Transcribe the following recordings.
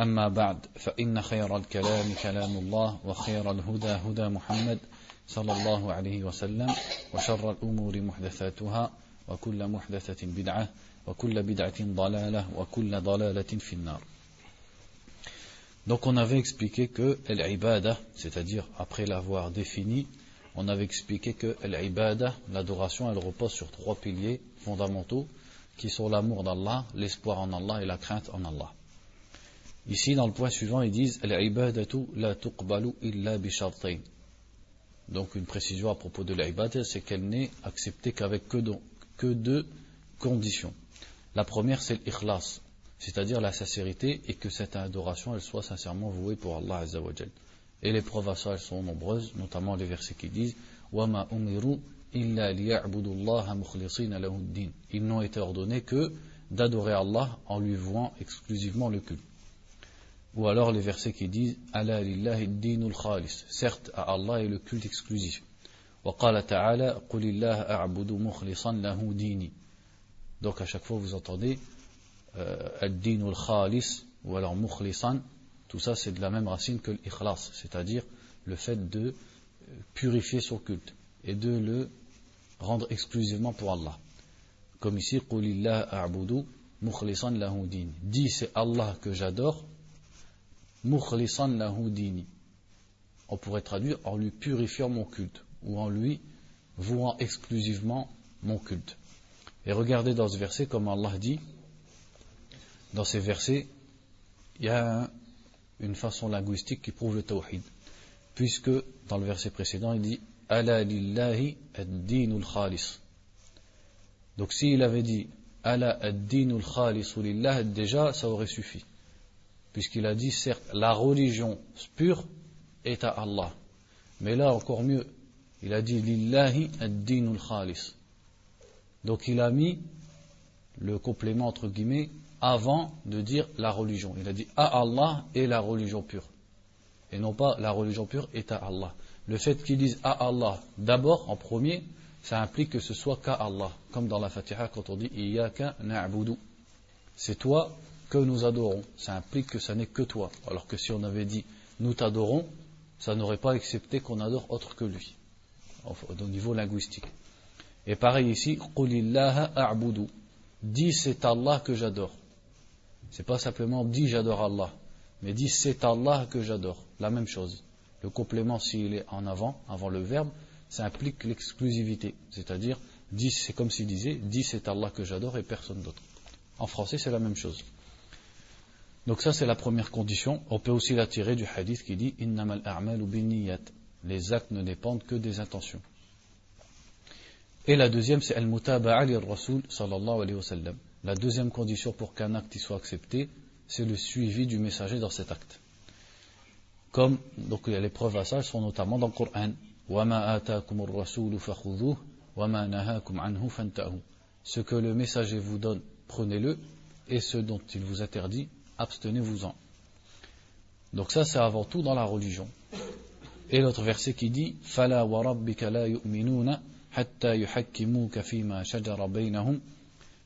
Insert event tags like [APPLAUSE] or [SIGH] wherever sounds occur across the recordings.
أما بعد فإن خير الكلام كلام الله وخير الهدى هدى محمد صلى الله عليه وسلم وشر الأمور محدثاتها وكل محدثة بدعة وكل بدعة ضلالة وكل ضلالة في النار Donc on avait expliqué que l'ibada, c'est-à-dire après l'avoir défini, on avait expliqué que l'ibada, l'adoration, elle repose sur trois piliers fondamentaux qui sont l'amour d'Allah, l'espoir en Allah et la crainte en Allah. Ici, dans le point suivant, ils disent la tuqbalu illa. Donc, une précision à propos de l'ibada, c'est qu'elle n'est acceptée qu'avec que, deux conditions. La première, c'est l'ikhlas, c'est-à-dire la sincérité, et que cette adoration, elle soit sincèrement vouée pour Allah Azzawajal. Et les preuves à ça, elles sont nombreuses, notamment les versets qui disent Wama umiru illa liya'budullaha mukhlisina din. Ils n'ont été ordonnés que d'adorer Allah en lui vouant exclusivement le culte. Ou alors les versets qui disent Ala lillahi dinul khalis. Certes, à Allah est le culte exclusif. وقال تعالى قل الله أعبد مخلصا له ديني donc à chaque fois vous entendez euh, ad-dinul khalis ou alors mukhlisan tout ça c'est de la même racine que l'ikhlas c'est-à-dire le fait de purifier son culte et de le rendre exclusivement pour Allah comme ici قل الله أعبد مخلصا له ديني dit c'est Allah que j'adore mukhlisan lahu dini. On pourrait traduire en lui purifiant mon culte ou en lui vouant exclusivement mon culte. Et regardez dans ce verset comme Allah dit, dans ces versets, il y a une façon linguistique qui prouve le tawhid. Puisque dans le verset précédent, il dit Ala lillahi ad-dinul khalis. Donc s'il avait dit Ala ad-dinul khalis lillah, déjà ça aurait suffi puisqu'il a dit, certes, la religion pure est à Allah. Mais là, encore mieux, il a dit, Lillahi ad-dinul khalis. Donc il a mis le complément, entre guillemets, avant de dire la religion. Il a dit, à Allah et la religion pure. Et non pas la religion pure est à Allah. Le fait qu'il dise à Allah d'abord, en premier, ça implique que ce soit qu'à Allah. Comme dans la Fatiha, quand on dit, Iyaka na'budu. C'est toi que nous adorons, ça implique que ça n'est que toi. Alors que si on avait dit nous t'adorons, ça n'aurait pas accepté qu'on adore autre que lui, au niveau linguistique. Et pareil ici, a'budu. Dis c'est Allah que j'adore. C'est pas simplement dis j'adore Allah, mais dis c'est Allah que j'adore. La même chose. Le complément, s'il est en avant, avant le verbe, ça implique l'exclusivité. C'est-à-dire, c'est comme s'il disait, dis c'est Allah que j'adore et personne d'autre. En français, c'est la même chose. Donc ça c'est la première condition. On peut aussi la tirer du hadith qui dit Innamal binniyat. Les actes ne dépendent que des intentions. Et la deuxième c'est al-mutaba'a rasul sallallahu. La deuxième condition pour qu'un acte soit accepté, c'est le suivi du messager dans cet acte. Comme donc les preuves à ça sont notamment dans le Coran. Ce que le messager vous donne, prenez-le, et ce dont il vous interdit, abstenez-vous-en. Donc ça, c'est avant tout dans la religion. Et l'autre verset qui dit فَلَا وَرَبِّكَ لَا يُؤْمِنُونَ حَتَّى يُحَكِّمُوكَ فِيمَا شَجَرَ بَيْنَهُمْ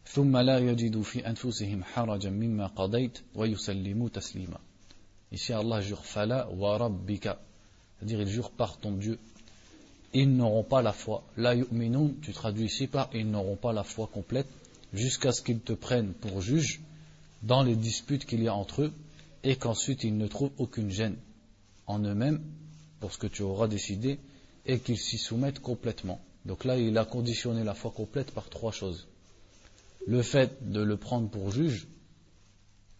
ثُمَّ لَا يَجِدُوا فِي أَنفُسِهِمْ حَرَجًا مِمَّا قَضَيْتَ وَيُسَلِّمُوا تَسْلِيمًا Ici, Allah jure فَلَا وَرَبِّكَ C'est-à-dire, il jure par ton Dieu. Ils n'auront pas la foi. La yu'minun, tu traduis ici par ils n'auront pas la foi complète jusqu'à ce qu'ils te prennent pour juge dans les disputes qu'il y a entre eux et qu'ensuite ils ne trouvent aucune gêne en eux-mêmes pour ce que tu auras décidé et qu'il s'y soumette complètement. Donc là, il a conditionné la foi complète par trois choses. Le fait de le prendre pour juge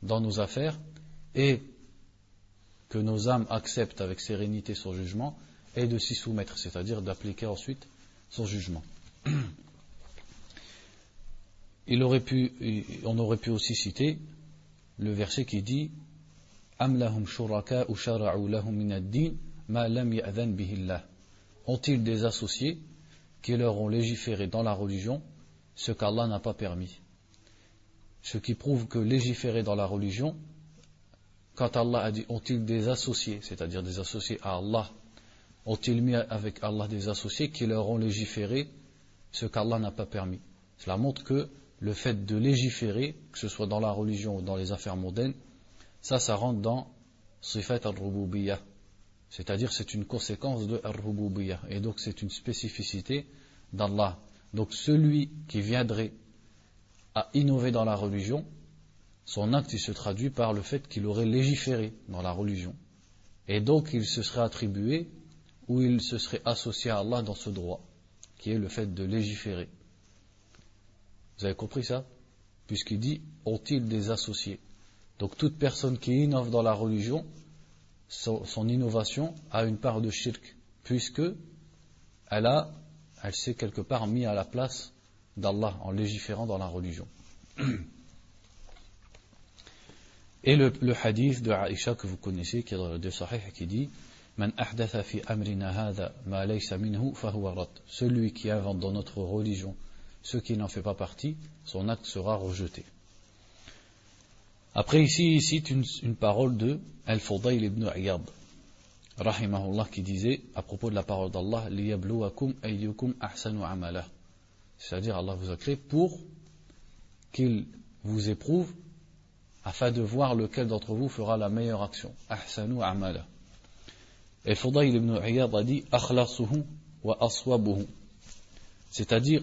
dans nos affaires et que nos âmes acceptent avec sérénité son jugement et de s'y soumettre, c'est-à-dire d'appliquer ensuite son jugement. [CLEARS THROAT] Il aurait pu, on aurait pu aussi citer le verset qui dit Ont-ils des associés qui leur ont légiféré dans la religion ce qu'Allah n'a pas permis? Ce qui prouve que légiférer dans la religion, quand Allah a dit ont-ils des associés, c'est-à-dire des associés à Allah, ont-ils mis avec Allah des associés qui leur ont légiféré ce qu'Allah n'a pas permis? Cela montre que le fait de légiférer, que ce soit dans la religion ou dans les affaires mondaines, ça, ça rentre dans Sifat al-Rububiyyah. C'est-à-dire, c'est une conséquence de al-Rububiyyah. Et donc, c'est une spécificité d'Allah. Donc, celui qui viendrait à innover dans la religion, son acte il se traduit par le fait qu'il aurait légiféré dans la religion. Et donc, il se serait attribué ou il se serait associé à Allah dans ce droit, qui est le fait de légiférer. Vous avez compris ça? Puisqu'il dit ont-ils des associés? Donc toute personne qui innove dans la religion, son, innovation a une part de shirk, puisque elle a, elle s'est quelque part mis à la place d'Allah en légiférant dans la religion. Et le, hadith de Aïcha que vous connaissez, qui est dans le deux Sahih, qui dit Celui qui invente dans notre religion ce qui n'en fait pas partie, son acte sera rejeté. Après ici, il cite une, parole de Al-Fudayl ibn Iyad, rahimahullah, qui disait, à propos de la parole d'Allah, ayyukum ahsanu amala. C'est-à-dire, Allah vous a créé pour qu'il vous éprouve afin de voir lequel d'entre vous fera la meilleure action. Ahsanu amala. Et Fudayl ibn Iyad a dit, akhlasuhu wa aswabuhu. C'est-à-dire,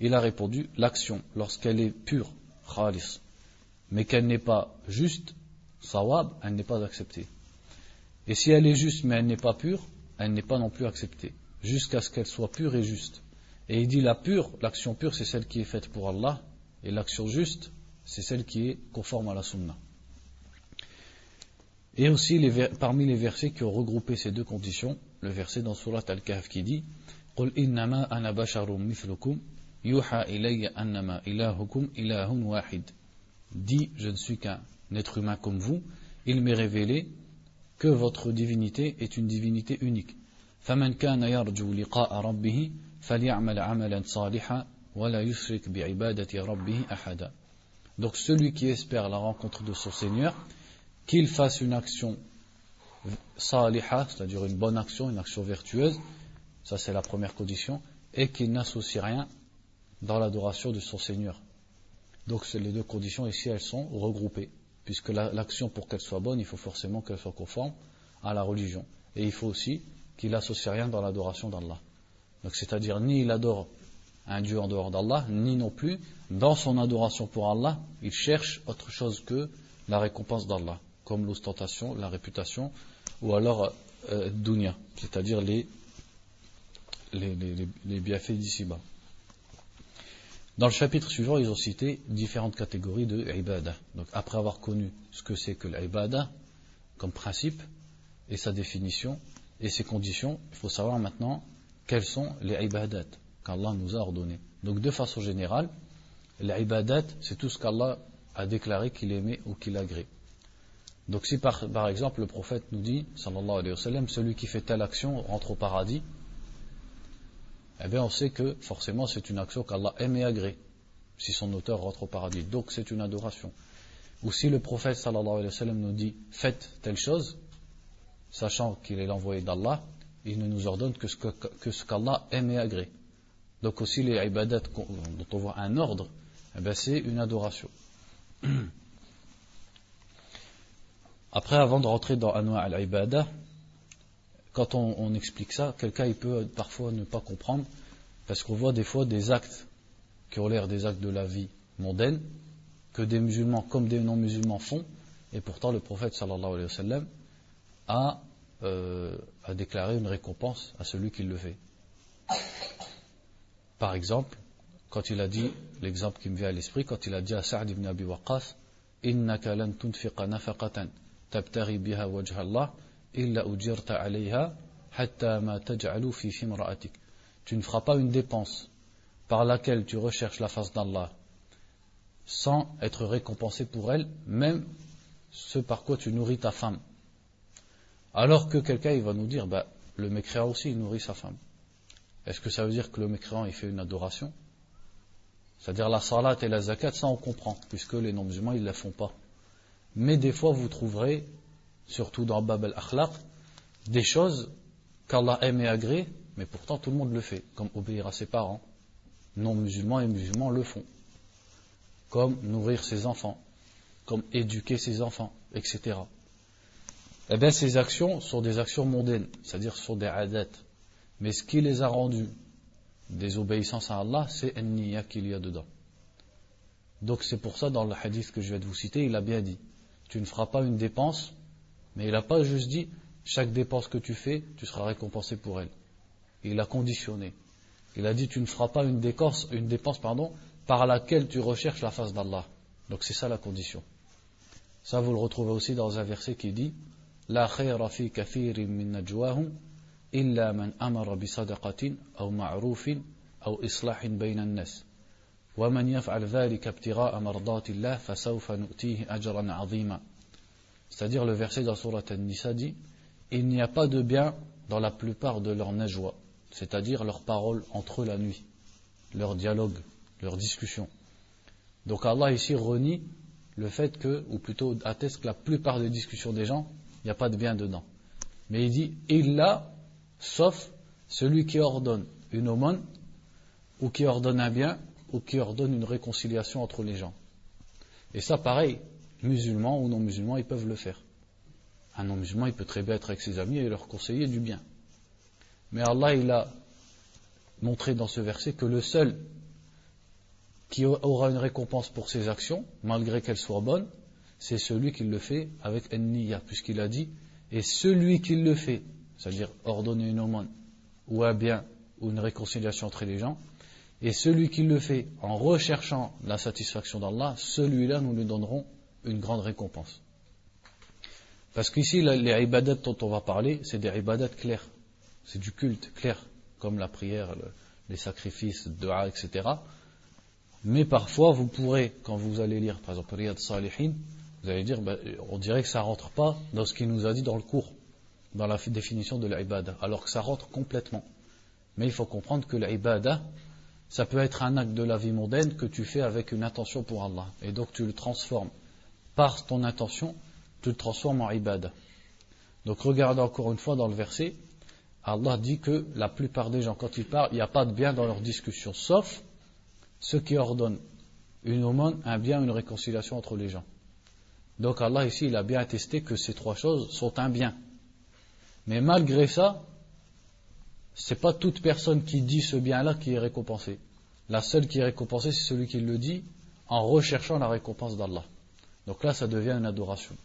Il a répondu l'action, lorsqu'elle est pure, khalis, mais qu'elle n'est pas juste, sawab, elle n'est pas acceptée. Et si elle est juste mais elle n'est pas pure, elle n'est pas non plus acceptée, jusqu'à ce qu'elle soit pure et juste. Et il dit la pure, l'action pure, c'est celle qui est faite pour Allah, et l'action juste, c'est celle qui est conforme à la sunna. Et aussi, parmi les versets qui ont regroupé ces deux conditions, le verset dans Surat Al-Kahf qui dit «» Yuha ilayya annama ilahukum ilahun wahid. Dit, je ne suis qu'un être humain comme vous, il m'est révélé que votre divinité est une divinité unique. فمن كان يرجو لقاء ربه فليعمل عملا صالحا ولا يشرك بعبادة ربه أحدا. Donc celui qui espère la rencontre de son Seigneur, qu'il fasse une action saliha, c'est-à-dire une bonne action, une action vertueuse, ça c'est la première condition, et qu'il n'associe rien dans l'adoration de son Seigneur. Donc les deux conditions ici, elles sont regroupées, puisque l'action pour qu'elle soit bonne, il faut forcément qu'elle soit conforme à la religion. Et il faut aussi qu'il n'associe rien dans l'adoration d'Allah. Donc c'est-à-dire ni il adore un Dieu en dehors d'Allah, ni non plus dans son adoration pour Allah, il cherche autre chose que la récompense d'Allah, comme l'ostentation, la réputation, ou alors euh, dunya, c'est-à-dire les, les, bienfaits d'ici-bas. Dans le chapitre suivant, ils ont cité différentes catégories de ibadah. Donc après avoir connu ce que c'est que l'ibadah comme principe et sa définition et ses conditions, il faut savoir maintenant quelles sont les ibadat qu'Allah nous a ordonnées. Donc de façon générale, l'ibadat, c'est tout ce qu'Allah a déclaré qu'il aimait ou qu'il agrée. Donc si par, par, exemple le prophète nous dit, sallallahu alayhi wa sallam, celui qui fait telle action rentre au paradis, eh bien on sait que forcément c'est une action qu'Allah aime et agrée, si son auteur rentre au paradis. Donc c'est une adoration. Ou si le prophète sallallahu alayhi wa sallam nous dit faites telle chose, sachant qu'il est l'envoyé d'Allah, il ne nous ordonne que ce qu'Allah aime et agrée. Donc aussi les ibadat dont on voit un ordre, eh c'est une adoration. [CLEARS THROAT] Après, avant de rentrer dans Anwa al-Ibadah, quand on, explique ça, quelqu'un il peut parfois ne pas comprendre, parce qu'on voit des fois des actes qui ont l'air des actes de la vie mondaine, que des musulmans comme des non-musulmans font, et pourtant le prophète a, euh, a déclaré une récompense à celui qui le fait. Par exemple, quand il a dit, l'exemple qui me vient à l'esprit, quand il a dit à Sa'd ibn Abi Waqqas, « Innaka lan tunfiqa nafaqatan tabtari biha wajha Allah » illa ujirta alayha hatta ma taj'alu fi fimra'atik. Tu ne feras pas une dépense par laquelle tu recherches la face d'Allah sans être récompensé pour elle, même ce par quoi tu nourris ta femme. Alors que quelqu'un il va nous dire, bah, le mécréant aussi il nourrit sa femme. Est-ce que ça veut dire que le mécréant il fait une adoration? C'est-à-dire la salat et la zakat, ça on comprend, puisque les non-musulmans ils ne la font pas. Mais des fois vous trouverez surtout dans Bab al-Akhlaq, des choses qu'Allah aime et agrée, mais pourtant tout le monde le fait, comme obéir à ses parents. Non-musulmans et musulmans le font. Comme nourrir ses enfants, comme éduquer ses enfants, etc. Eh bien ces actions sont des actions mondaines, c'est-à-dire sont des adat, mais ce qui les a rendus des obéissances à Allah, c'est un qu'il y a dedans. Donc c'est pour ça, dans le hadith que je vais vous citer, il a bien dit, tu ne feras pas une dépense, mais il n'a pas juste dit chaque dépense que tu fais, tu seras récompensé pour elle. Il a conditionné. Il a dit tu ne feras pas une, décorce, une dépense pardon, par laquelle tu recherches la face d'Allah. Donc c'est ça la condition. Ça vous le retrouvez aussi dans un verset qui dit La khayra fi kathirin min najwahum illa man amara bi sadaqatin aw ma'rufin aw islahin bayna nas wa man yaf'al dhalika ibtigha'a mardatillah fasawfa nu'tihi ajran 'azima. C'est-à-dire le verset dans Surat An-Nisa dit Il n'y a pas de bien dans la plupart de leurs najwa, c'est-à-dire leurs paroles entre eux la nuit, leur dialogue, leur discussion. Donc Allah ici renie le fait que, ou plutôt atteste que la plupart des discussions des gens, il n'y a pas de bien dedans. Mais il dit Illa sauf celui qui ordonne une aumône, ou qui ordonne un bien, ou qui ordonne une réconciliation entre les gens. Et ça, pareil, musulmans ou non musulmans, ils peuvent le faire. Un non musulman, il peut très bien être avec ses amis et leur conseiller du bien. Mais Allah, il a montré dans ce verset que le seul qui aura une récompense pour ses actions, malgré qu'elles soient bonnes, c'est celui qui le fait avec niya, puisqu'il a dit, et celui qui le fait c'est-à-dire ordonner une aumône ou un bien ou une réconciliation entre les gens, et celui qui le fait en recherchant la satisfaction d'Allah, celui-là, nous lui donnerons une grande récompense. Parce qu'ici, les ibadat dont on va parler, c'est des ibadat clairs. C'est du culte clair, comme la prière, les sacrifices, dua, etc. Mais parfois, vous pourrez, quand vous allez lire, par exemple, Riyad Salihin, vous allez dire, ben, on dirait que ça rentre pas dans ce qu'il nous a dit dans le cours dans la définition de l'ibada, alors que ça rentre complètement. Mais il faut comprendre que l'ibada, ça peut être un acte de la vie mondaine que tu fais avec une intention pour Allah. Et donc tu le transformes. Par ton intention, tu le transformes en ibada. Donc regardez encore une fois dans le verset, Allah dit que la plupart des gens, quand ils parlent, il n'y a pas de bien dans leur discussion, sauf ceux qui ordonnent une aumône, un bien, une réconciliation entre les gens. Donc Allah ici, il a bien attesté que ces trois choses sont un bien. Mais malgré ça, ce n'est pas toute personne qui dit ce bien-là qui est récompensée. La seule qui est récompensée, c'est celui qui le dit en recherchant la récompense d'Allah. Donc là, ça devient une adoration.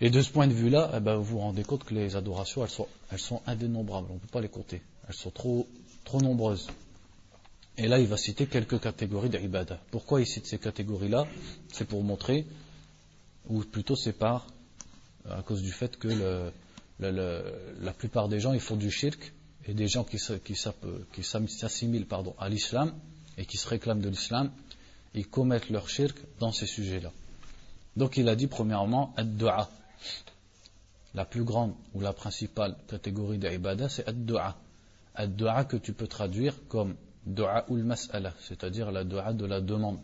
Et de ce point de vue-là, eh ben, vous vous rendez compte que les adorations, elles sont, indénombrables. On ne peut pas les compter. Elles sont trop, trop nombreuses. Et là, il va citer quelques catégories d'ibada. Pourquoi il cite ces catégories-là? C'est pour montrer, ou plutôt c'est par à cause du fait que la plupart des gens ils font du shirk et des gens qui, s'assimilent pardon, à l'islam et qui se réclament de l'islam, ils commettent leur shirk dans ces sujets-là. Donc il a dit premièrement ad-du'a. La plus grande ou la principale catégorie d'ibada c'est ad-du'a. Ad-du'a que tu peux traduire comme du'a ul mas'ala, c'est-à-dire la du'a de la demande,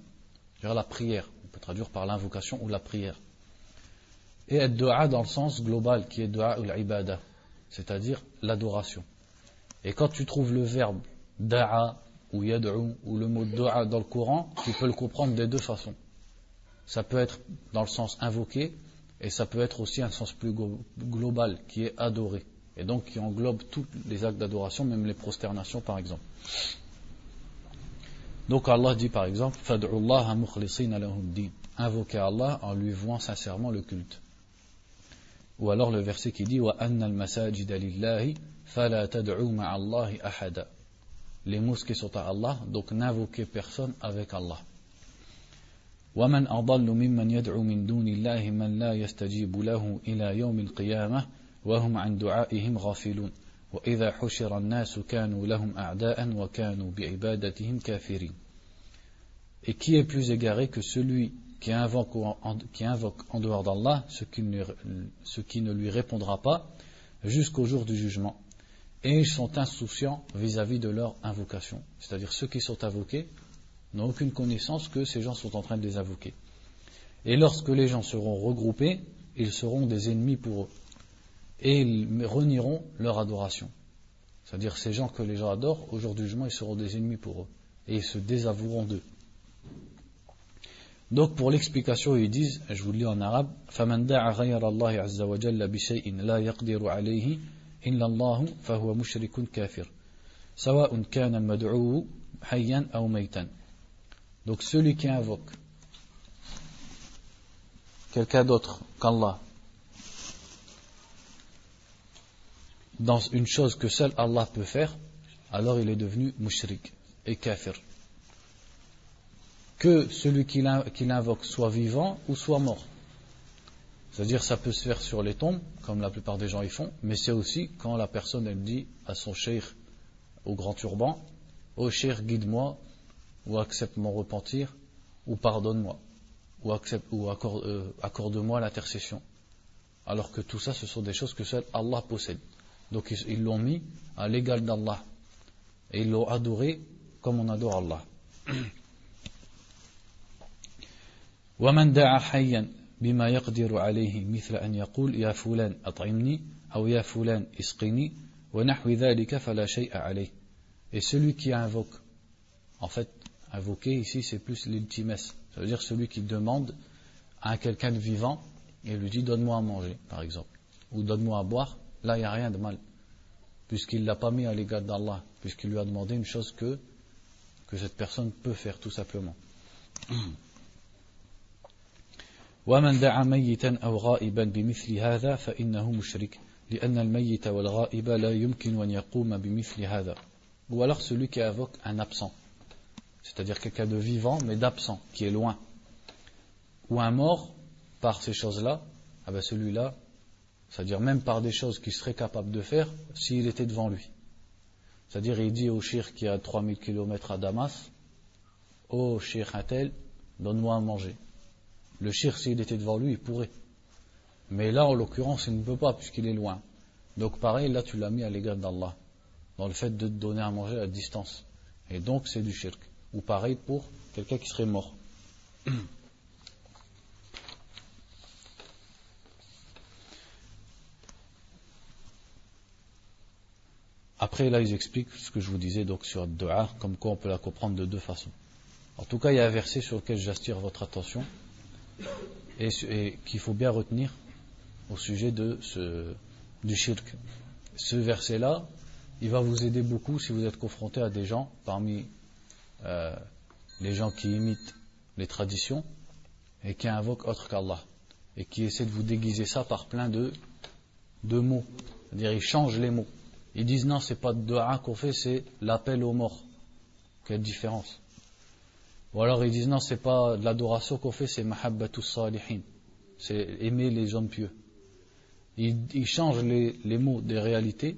c'est-à-dire la prière. On peut traduire par l'invocation ou la prière et dua dans le sens global qui est dua ou l'ibada, c'est-à-dire l'adoration. Et quand tu trouves le verbe da'a ou yad'u ou le mot da'a dans le Coran, tu peux le comprendre des deux façons. Ça peut être dans le sens invoqué et ça peut être aussi un sens plus global qui est adoré et donc qui englobe tous les actes d'adoration, même les prosternations par exemple. Donc Allah dit par exemple Invoquez Allah en lui vouant sincèrement le culte. Ou alors le verset qui dit Les mosquées sont à Allah, donc n'invoquez personne avec Allah. ومن أضل ممن يدعو من دون الله من لا يستجيب له إلى يوم القيامة وهم عن دعائهم غافلون وإذا حشر الناس كانوا لهم أعداء وكانوا بعبادتهم كافرين Et qui est plus égaré que celui qui invoque qui invoque en dehors d'Allah ce qui, ne, ce qui ne lui répondra pas jusqu'au jour du jugement Et ils sont insouciants vis-à-vis -vis de leur invocation. C'est-à-dire ceux qui sont invoqués n'ont aucune connaissance que ces gens sont en train de les invoquer. Et lorsque les gens seront regroupés, ils seront des ennemis pour eux. Et ils renieront leur adoration. C'est-à-dire ces gens que les gens adorent, au jour du jugement, ils seront des ennemis pour eux. Et ils se désavoueront d'eux. Donc pour l'explication, ils disent, je vous le lis en arabe, فَمَنْ دَعَ غَيْرَ اللَّهِ عَزَّ وَجَلَّ بِشَيْءٍ لَا يَقْدِرُ عَلَيْهِ إِلَّا اللَّهُ فَهُوَ مُشْرِكٌ كَافِرٌ سواء كان المدعو حيا أو ميتا donc celui qui invoque quelqu'un d'autre qu'Allah dans une chose que seul Allah peut faire, alors il est devenu mushrik et kafir. Que celui qui l'invoque soit vivant ou soit mort. C'est-à-dire ça peut se faire sur les tombes, comme la plupart des gens y font, mais c'est aussi quand la personne elle dit à son cheikh au grand turban, oh cheikh guide-moi ou accepte mon repentir, ou pardonne-moi, ou, accepte, ou accorde, euh, accorde-moi l'intercession. Alors que tout ça, ce sont des choses que seul Allah possède. Donc ils l'ont mis à l'égal d'Allah. Et ils l'ont adoré comme on adore Allah. [CLEARS THROAT] ومن دعا حيا بما يقدر عليه مثل أن يقول يا فلان أطعمني أو يا فلان اسقني ونحو ذلك فلا شيء عليه et celui qui invoque en fait Invoquer ici, c'est plus l'ultimesse. Ça veut dire celui qui demande à quelqu'un de vivant et lui dit donne-moi à manger, par exemple, ou donne-moi à boire. Là, il n'y a rien de mal, puisqu'il ne l'a pas mis à l'égard d'Allah, puisqu'il lui a demandé une chose que, que cette personne peut faire tout simplement. ومن دعا ميتا أو غائبا بمثل هذا فإنه مشرك لأن الميت والغائب لا يمكن أن يقوم بمثل هذا ou alors celui qui invoque un absent c'est-à-dire quelqu'un de vivant mais d'absent, qui est loin, ou un mort par ces choses-là, ah ben celui-là, c'est-à-dire même par des choses qu'il serait capable de faire s'il était devant lui. C'est-à-dire il dit au shir qui a 3000 km à Damas, oh shir Hatel, donne-moi à manger. le shir, s'il était devant lui, il pourrait. Mais là, en l'occurrence, il ne peut pas puisqu'il est loin. Donc pareil, là tu l'as mis à l'égard d'Allah, dans le fait de te donner à manger à distance. Et donc c'est du shirk ou pareil pour quelqu'un qui serait mort. [CLEARS THROAT] Après, là, ils expliquent ce que je vous disais donc sur Dua, comme quoi on peut la comprendre de deux façons. En tout cas, il y a un verset sur lequel j'attire votre attention et, qu'il faut bien retenir au sujet de ce, du shirk. Ce verset-là, il va vous aider beaucoup si vous êtes confronté à des gens parmi euh, les gens qui imitent les traditions et qui invoquent autre qu'Allah et qui essaient de vous déguiser ça par plein de, mots. C'est-à-dire ils changent les mots. Ils disent non, c'est pas de dua qu'on fait, c'est l'appel aux morts. Quelle différence Ou alors ils disent non, c'est pas de l'adoration qu'on fait, c'est mahabbatus salihin. C'est aimer les hommes pieux. Ils, ils changent les, mots des réalités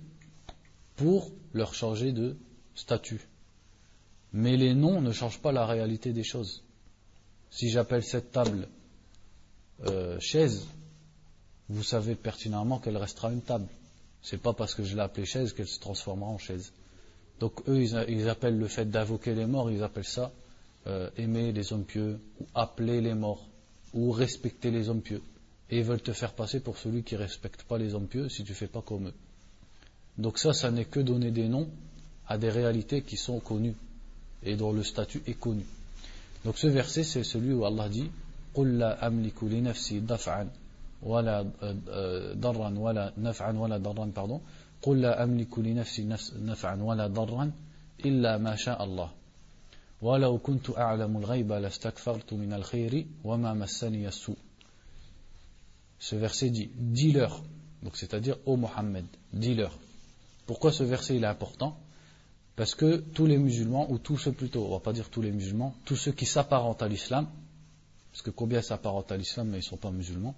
pour leur changer de statut. Mais les noms ne changent pas la réalité des choses. Si j'appelle cette table euh, chaise, vous savez pertinemment qu'elle restera une table. C'est pas parce que je l'ai appelée chaise qu'elle se transformera en chaise. Donc eux, ils, appellent le fait d'invoquer les morts, ils appellent ça euh, aimer les hommes pieux, ou appeler les morts, ou respecter les hommes pieux. Et ils veulent te faire passer pour celui qui ne respecte pas les hommes pieux si tu fais pas comme eux. Donc ça, ça n'est que donner des noms à des réalités qui sont connues et dont le statut est connu. Donc ce verset, c'est celui où Allah dit قل لا أملك لنفسي دفعا ولا ضرا ولا نفعا ولا ضرا pardon قل لا أملك لنفسي نفعا ولا ضرا إلا ما شاء الله ولو كنت أعلم الغيب لاستكثرت من الخير وما مسني السوء Ce verset dit, dis-leur, donc c'est-à-dire ô Mohammed, dis-leur. Pourquoi ce verset il est important Parce que tous les musulmans, ou tous ceux plutôt, on va pas dire tous les musulmans, tous ceux qui s'apparentent à l'islam, parce que combien s'apparentent à l'islam mais ils ne sont pas musulmans,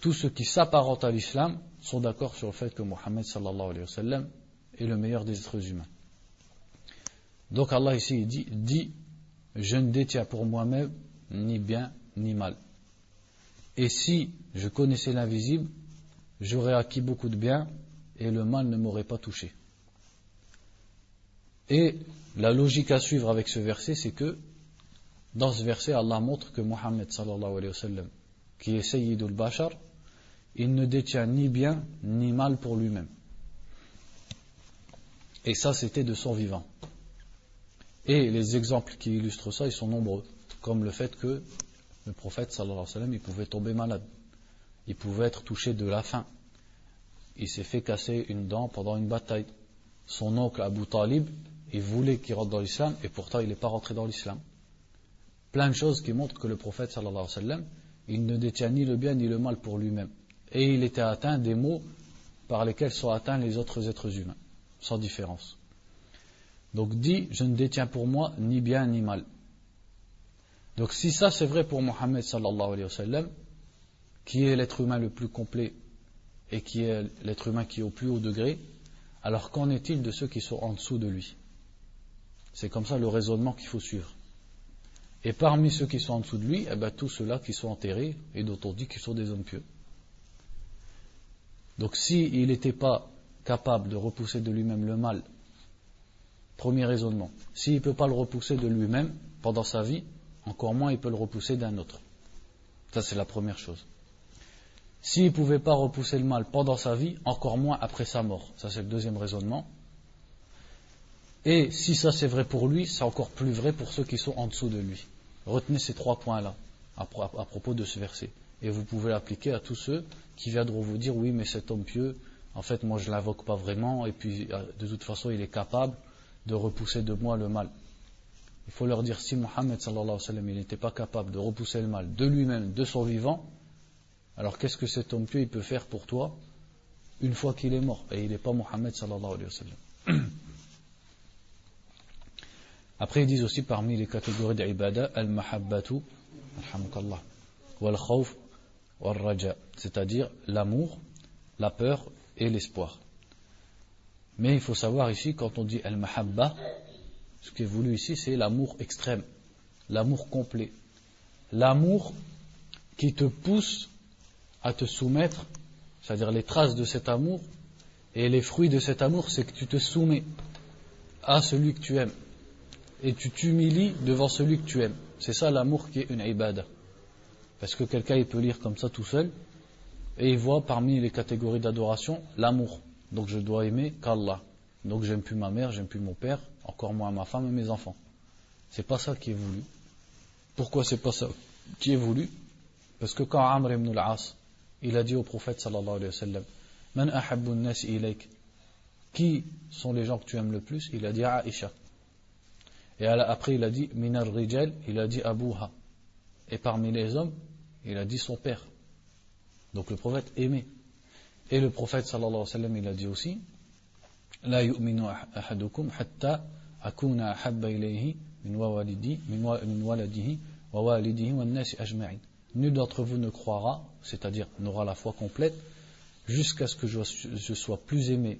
tous ceux qui s'apparentent à l'islam sont d'accord sur le fait que Mohammed sallallahu alayhi wa sallam est le meilleur des êtres humains. Donc Allah ici dit, je ne détiens pour moi-même ni bien ni mal. Et si je connaissais l'invisible, j'aurais acquis beaucoup de bien et le mal ne m'aurait pas touché. Et la logique à suivre avec ce verset, c'est que dans ce verset, Allah montre que Mohammed qui est Sayyidul Bashar, il ne détient ni bien ni mal pour lui-même. Et ça, c'était de son vivant. Et les exemples qui illustrent ça, ils sont nombreux. Comme le fait que le prophète sallallahu alayhi wa sallam, pouvait tomber malade. Il pouvait être touché de la faim. Il s'est fait casser une dent pendant une bataille. Son oncle Abu Talib, il voulait qu'il rentre dans l'islam et pourtant il n'est pas rentré dans l'islam plein de choses qui montrent que le prophète sallallahu alayhi wa sallam, il ne détient ni le bien ni le mal pour lui-même. Et il était atteint des maux par lesquels sont atteints les autres êtres humains, sans différence. Donc dit, je ne détiens pour moi ni bien ni mal. Donc si ça c'est vrai pour Mohammed sallallahu alayhi wa sallam, qui est l'être humain le plus complet et qui est l'être humain qui est au plus haut degré, alors qu'en est-il de ceux qui sont en dessous de lui? C'est comme ça le raisonnement qu'il faut suivre. Et parmi ceux qui sont en dessous de lui, eh ben, tous ceux-là qui sont enterrés et dont on dit qu'ils sont des hommes pieux. Donc s'il n'était pas capable de repousser de lui-même le mal, premier raisonnement, s'il ne peut pas le repousser de lui-même pendant sa vie, encore moins il peut le repousser d'un autre. Ça c'est la première chose. S'il ne pouvait pas repousser le mal pendant sa vie, encore moins après sa mort. Ça c'est le deuxième raisonnement. Et si ça c'est vrai pour lui, c'est encore plus vrai pour ceux qui sont en dessous de lui. Retenez ces trois points-là à, propos de ce verset. Et vous pouvez l'appliquer à tous ceux qui viendront vous dire oui, mais cet homme pieux, en fait, moi je ne l'invoque pas vraiment, et puis euh, de toute façon, il est capable de repousser de moi le mal. Il faut leur dire si Mohammed sallallahu alayhi wa n'était pas capable de repousser le mal de lui-même, de son vivant, alors qu'est-ce que cet homme pieux peut faire pour toi une fois qu'il est mort? Et il n'est pas Mohammed sallallahu alayhi wa. [CLEARS THROAT] Après, ils disent aussi parmi les catégories d'ibada, al-mahabbatu, wal khawf, wal raja, c'est-à-dire l'amour, la peur et l'espoir. Mais il faut savoir ici, quand on dit al-mahabba, ce qui est voulu ici, c'est l'amour extrême, l'amour complet. L'amour qui te pousse à te soumettre, c'est-à-dire les traces de cet amour et les fruits de cet amour, c'est que tu te soumets à celui que tu aimes et tu t'humilies devant celui que tu aimes. C'est ça l'amour qui est une ibada. Parce que quelqu'un il peut lire comme ça tout seul et il voit parmi les catégories d'adoration l'amour. Donc je dois aimer qu'Allah. Donc j'aime plus ma mère, j'aime plus mon père, encore moins ma femme et mes enfants. C'est pas ça qui est voulu. Pourquoi c'est pas ça qui est voulu? Parce que quand Amr ibn al-As, il a dit au prophète sallallahu alayhi wa sallam, Man ahabbun ilayk Qui sont les gens que tu aimes le plus? Il a dit Aisha. Et après, il a dit Minar Rijal, il a dit Abouha. Et parmi les hommes, il a dit son père. Donc le prophète aimait. Et le prophète sallallahu alayhi wa sallam, il a dit aussi La yu'minu ahadukum hatta akuna ahabba ilayhi min waladihi wa walidihi wa nasi ajma'in. Nul d'entre vous ne croira, c'est-à-dire n'aura la foi complète, jusqu'à ce que je sois plus aimé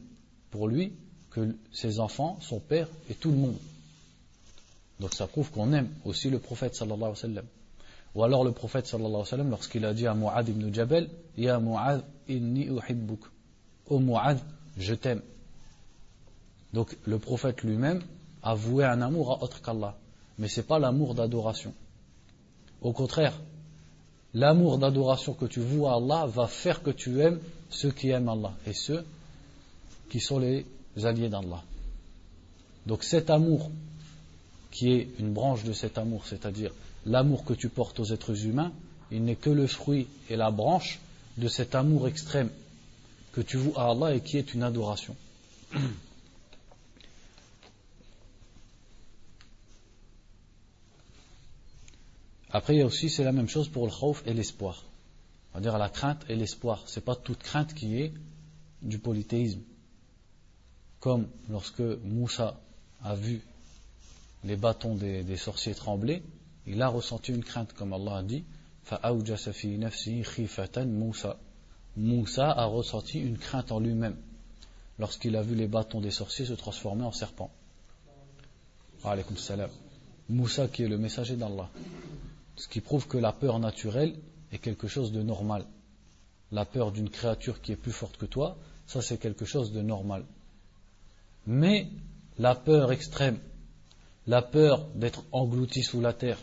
pour lui que ses enfants, son père et tout le monde. Donc ça prouve qu'on aime aussi le prophète sallallahu alayhi wa sallam. Ou alors le prophète lorsqu'il a dit à Mu'ad ibn Jabal, Ya Mu'ad, inni uhibbuk. Oh Mu'ad, je t'aime. Donc le prophète lui-même a voué un amour à autre qu'Allah. Mais ce n'est pas l'amour d'adoration. Au contraire, l'amour d'adoration que tu voues à Allah va faire que tu aimes ceux qui aiment Allah et ceux qui sont les alliés d'Allah. Donc cet amour, qui est une branche de cet amour, c'est-à-dire l'amour que tu portes aux êtres humains, il n'est que le fruit et la branche de cet amour extrême que tu voues à Allah et qui est une adoration. [CLEARS THROAT] Après, il y a aussi, c'est la même chose pour le khawf et l'espoir. On va dire la crainte et l'espoir. C'est pas toute crainte qui est du polythéisme. Comme lorsque Moussa a vu les bâtons des, sorciers trembler, il a ressenti une crainte, comme Allah a dit. Moussa. Moussa a ressenti une crainte en lui-même lorsqu'il a vu les bâtons des sorciers se transformer en serpents. Moussa qui est le messager d'Allah. Ce qui prouve que la peur naturelle est quelque chose de normal. La peur d'une créature qui est plus forte que toi, ça c'est quelque chose de normal. Mais la peur extrême, la peur d'être englouti sous la terre,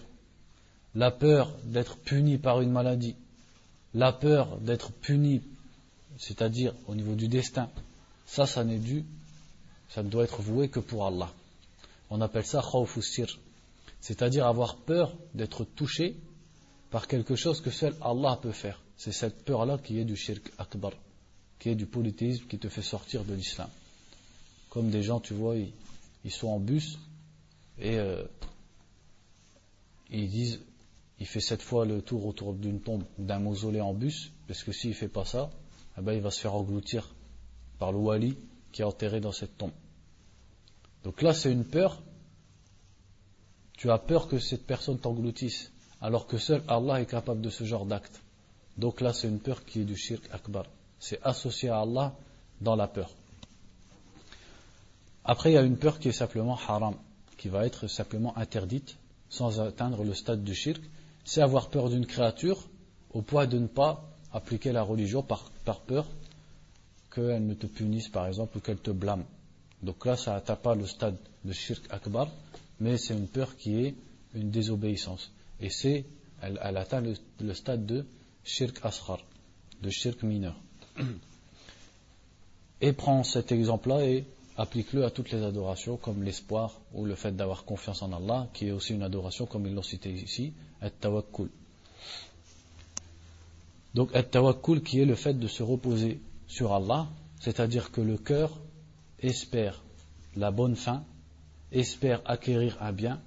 la peur d'être puni par une maladie, la peur d'être puni, c'est-à-dire au niveau du destin, ça, ça n'est dû, ça ne doit être voué que pour Allah. On appelle ça sir, c'est-à-dire avoir peur d'être touché par quelque chose que seul Allah peut faire. C'est cette peur-là qui est du shirk akbar, qui est du polythéisme qui te fait sortir de l'islam. Comme des gens, tu vois, ils, sont en bus et euh, ils disent, il fait cette fois le tour autour d'une tombe d'un mausolée en bus, parce que s'il ne fait pas ça, eh ben, il va se faire engloutir par le wali qui est enterré dans cette tombe. Donc là, c'est une peur tu as peur que cette personne t'engloutisse, alors que seul Allah est capable de ce genre d'acte. Donc là, c'est une peur qui est du shirk akbar. C'est associé à Allah dans la peur. Après, il y a une peur qui est simplement haram, qui va être simplement interdite, sans atteindre le stade du shirk. C'est avoir peur d'une créature au point de ne pas appliquer la religion par, peur qu'elle ne te punisse, par exemple, ou qu'elle te blâme. Donc là, ça n'atteint pas le stade de shirk akbar, mais c'est une peur qui est une désobéissance. Et c'est, elle, atteint le, stade de shirk asghar, de shirk mineur. Et prends cet exemple-là et applique-le à toutes les adorations, comme l'espoir ou le fait d'avoir confiance en Allah, qui est aussi une adoration, comme ils l'ont cité ici, at-tawakkul. Donc, at-tawakkul qui est le fait de se reposer sur Allah, c'est-à-dire que le cœur espère la bonne fin espère acquérir un bien,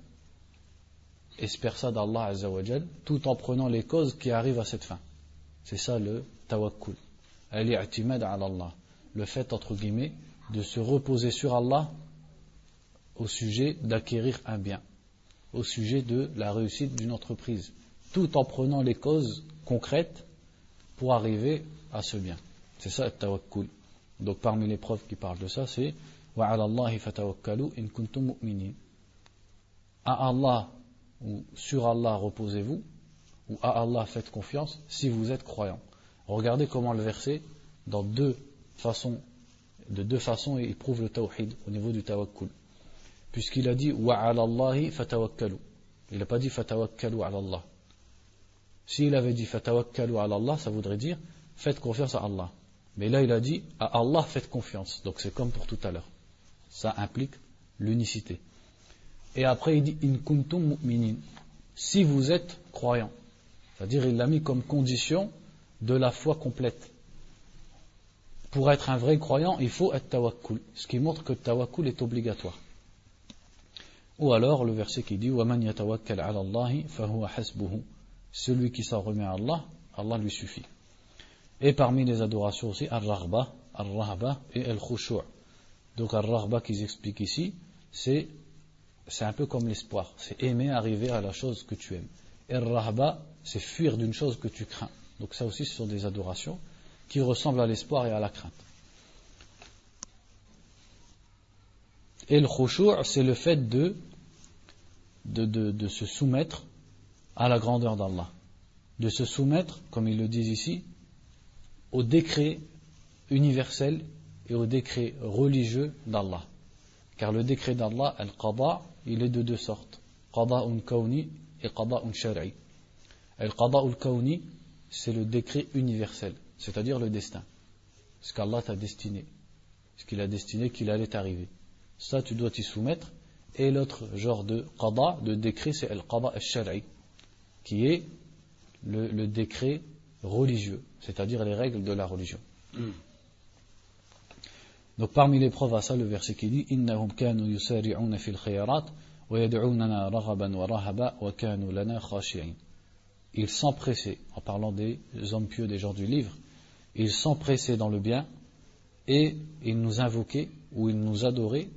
espère ça d'Allah Azzawajal, tout en prenant les causes qui arrivent à cette fin. C'est ça le tawakkul. Allah. Le fait, entre guillemets, de se reposer sur Allah au sujet d'acquérir un bien, au sujet de la réussite d'une entreprise, tout en prenant les causes concrètes pour arriver à ce bien. C'est ça tawakkul. Donc parmi les preuves qui parlent de ça, c'est à Allah ou sur Allah reposez-vous, ou à Allah faites confiance si vous êtes croyant. Regardez comment le verset, dans deux façons, de deux façons, il prouve le tawhid au niveau du tawakkul. Puisqu'il a dit wa Allahi fatawakkalu. Il n'a pas dit fatawakkalu ala Allah. S'il avait dit fatawakkalu ala Allah, ça voudrait dire faites confiance à Allah. Mais là, il a dit à Allah faites confiance. Donc c'est comme pour tout à l'heure ça implique l'unicité. Et après, il dit in kuntum mu'minin. Si vous êtes croyant. C'est-à-dire, il l'a mis comme condition de la foi complète Pour être un vrai croyant, il faut être tawakkul. Ce qui montre que tawakkul est obligatoire. Ou alors, le verset qui dit وَمَنْ يَتَوَكَّلْ عَلَى اللَّهِ فَهُوَ حَسْبُهُ Celui qui s'en remet à Allah, Allah lui suffit. Et parmi les adorations aussi, al-raghba, al-rahba et al-khushu'. Donc, al-raghba qu'ils expliquent ici, c'est, c'est un peu comme l'espoir. C'est aimer arriver à la chose que tu aimes. Et al-rahba, c'est fuir d'une chose que tu crains. Donc, ça aussi, ce sont des adorations qui ressemblent à l'espoir et à la crainte. Et le khushu' c'est le fait de de, de, de, se soumettre à la grandeur d'Allah. De se soumettre, comme ils le disent ici, au décret universel et au décret religieux d'Allah. Car le décret d'Allah, al-qada, il est de deux sortes. Qada'un kawni et qada'un shari'i. Al-qada'ul kawni, c'est le décret universel, c'est-à-dire le destin. Ce qu'Allah t'a destiné. ce qu'il a destiné qu'il allait arriver. Ça, tu dois t'y soumettre. Et l'autre genre de qada, de décret, c'est le qada al-shar'i, qui est le, décret religieux, c'est-à-dire les règles de la religion. Hmm. Donc parmi les preuves à ça, le verset qui dit Innahum kanu yusari'una fil khayarat wa yad'unana raghaban wa rahaba wa kanu lana khashi'in. Ils s'empressaient, en parlant des hommes pieux, des gens du livre, ils s'empressaient dans le bien et ils nous invoquaient ou ils nous adoraient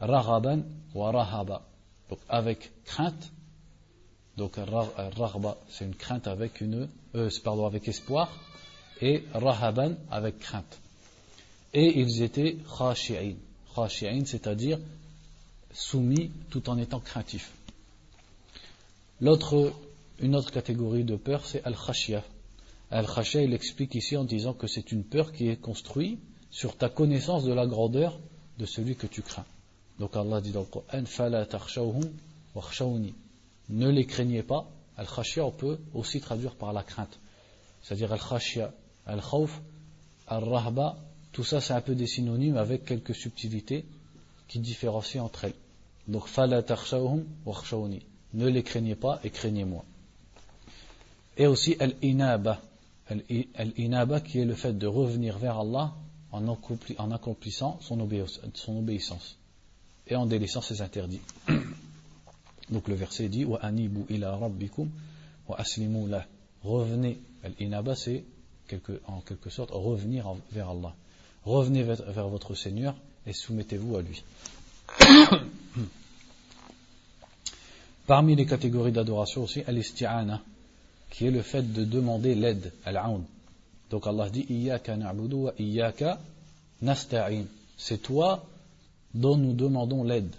raghaban wa rahaba. Donc avec crainte, donc raghba c'est une crainte avec une, euh, pardon, avec espoir, et rahaban avec crainte. Et ils étaient khashi'in. Khashi'in, c'est-à-dire soumis tout en étant craintifs. L'autre, une autre catégorie de peur, c'est al-khashia. Al-khashia, il explique ici en disant que c'est une peur qui est construite sur ta connaissance de la grandeur de celui que tu crains. Donc Allah dit dans le Coran, Ne les craignez pas. Al-khashia, on peut aussi traduire par la crainte. C'est-à-dire al-khashia, al-khawf, al-rahba, tout ça, c'est un peu des synonymes avec quelques subtilités qui différencient entre elles. Donc, Ne les craignez pas et craignez-moi. Et aussi al-inaba. Al-inaba qui est le fait de revenir vers Allah en, accomplissant son, obéissance et en délaissant ses interdits. [CLEARS THROAT] Donc le verset dit wa anibu ila rabbikum wa aslimu. Revenez. Al-inaba c'est en quelque sorte revenir vers Allah. Revenez vers votre Seigneur et soumettez-vous à lui. [CLEARS THROAT] Parmi les catégories d'adoration aussi, al-isti'ana, qui est le fait de demander l'aide, al-aoun. Donc Allah dit Iyaka na'budu wa iyaka nasta'in. C'est toi dont nous demandons l'aide.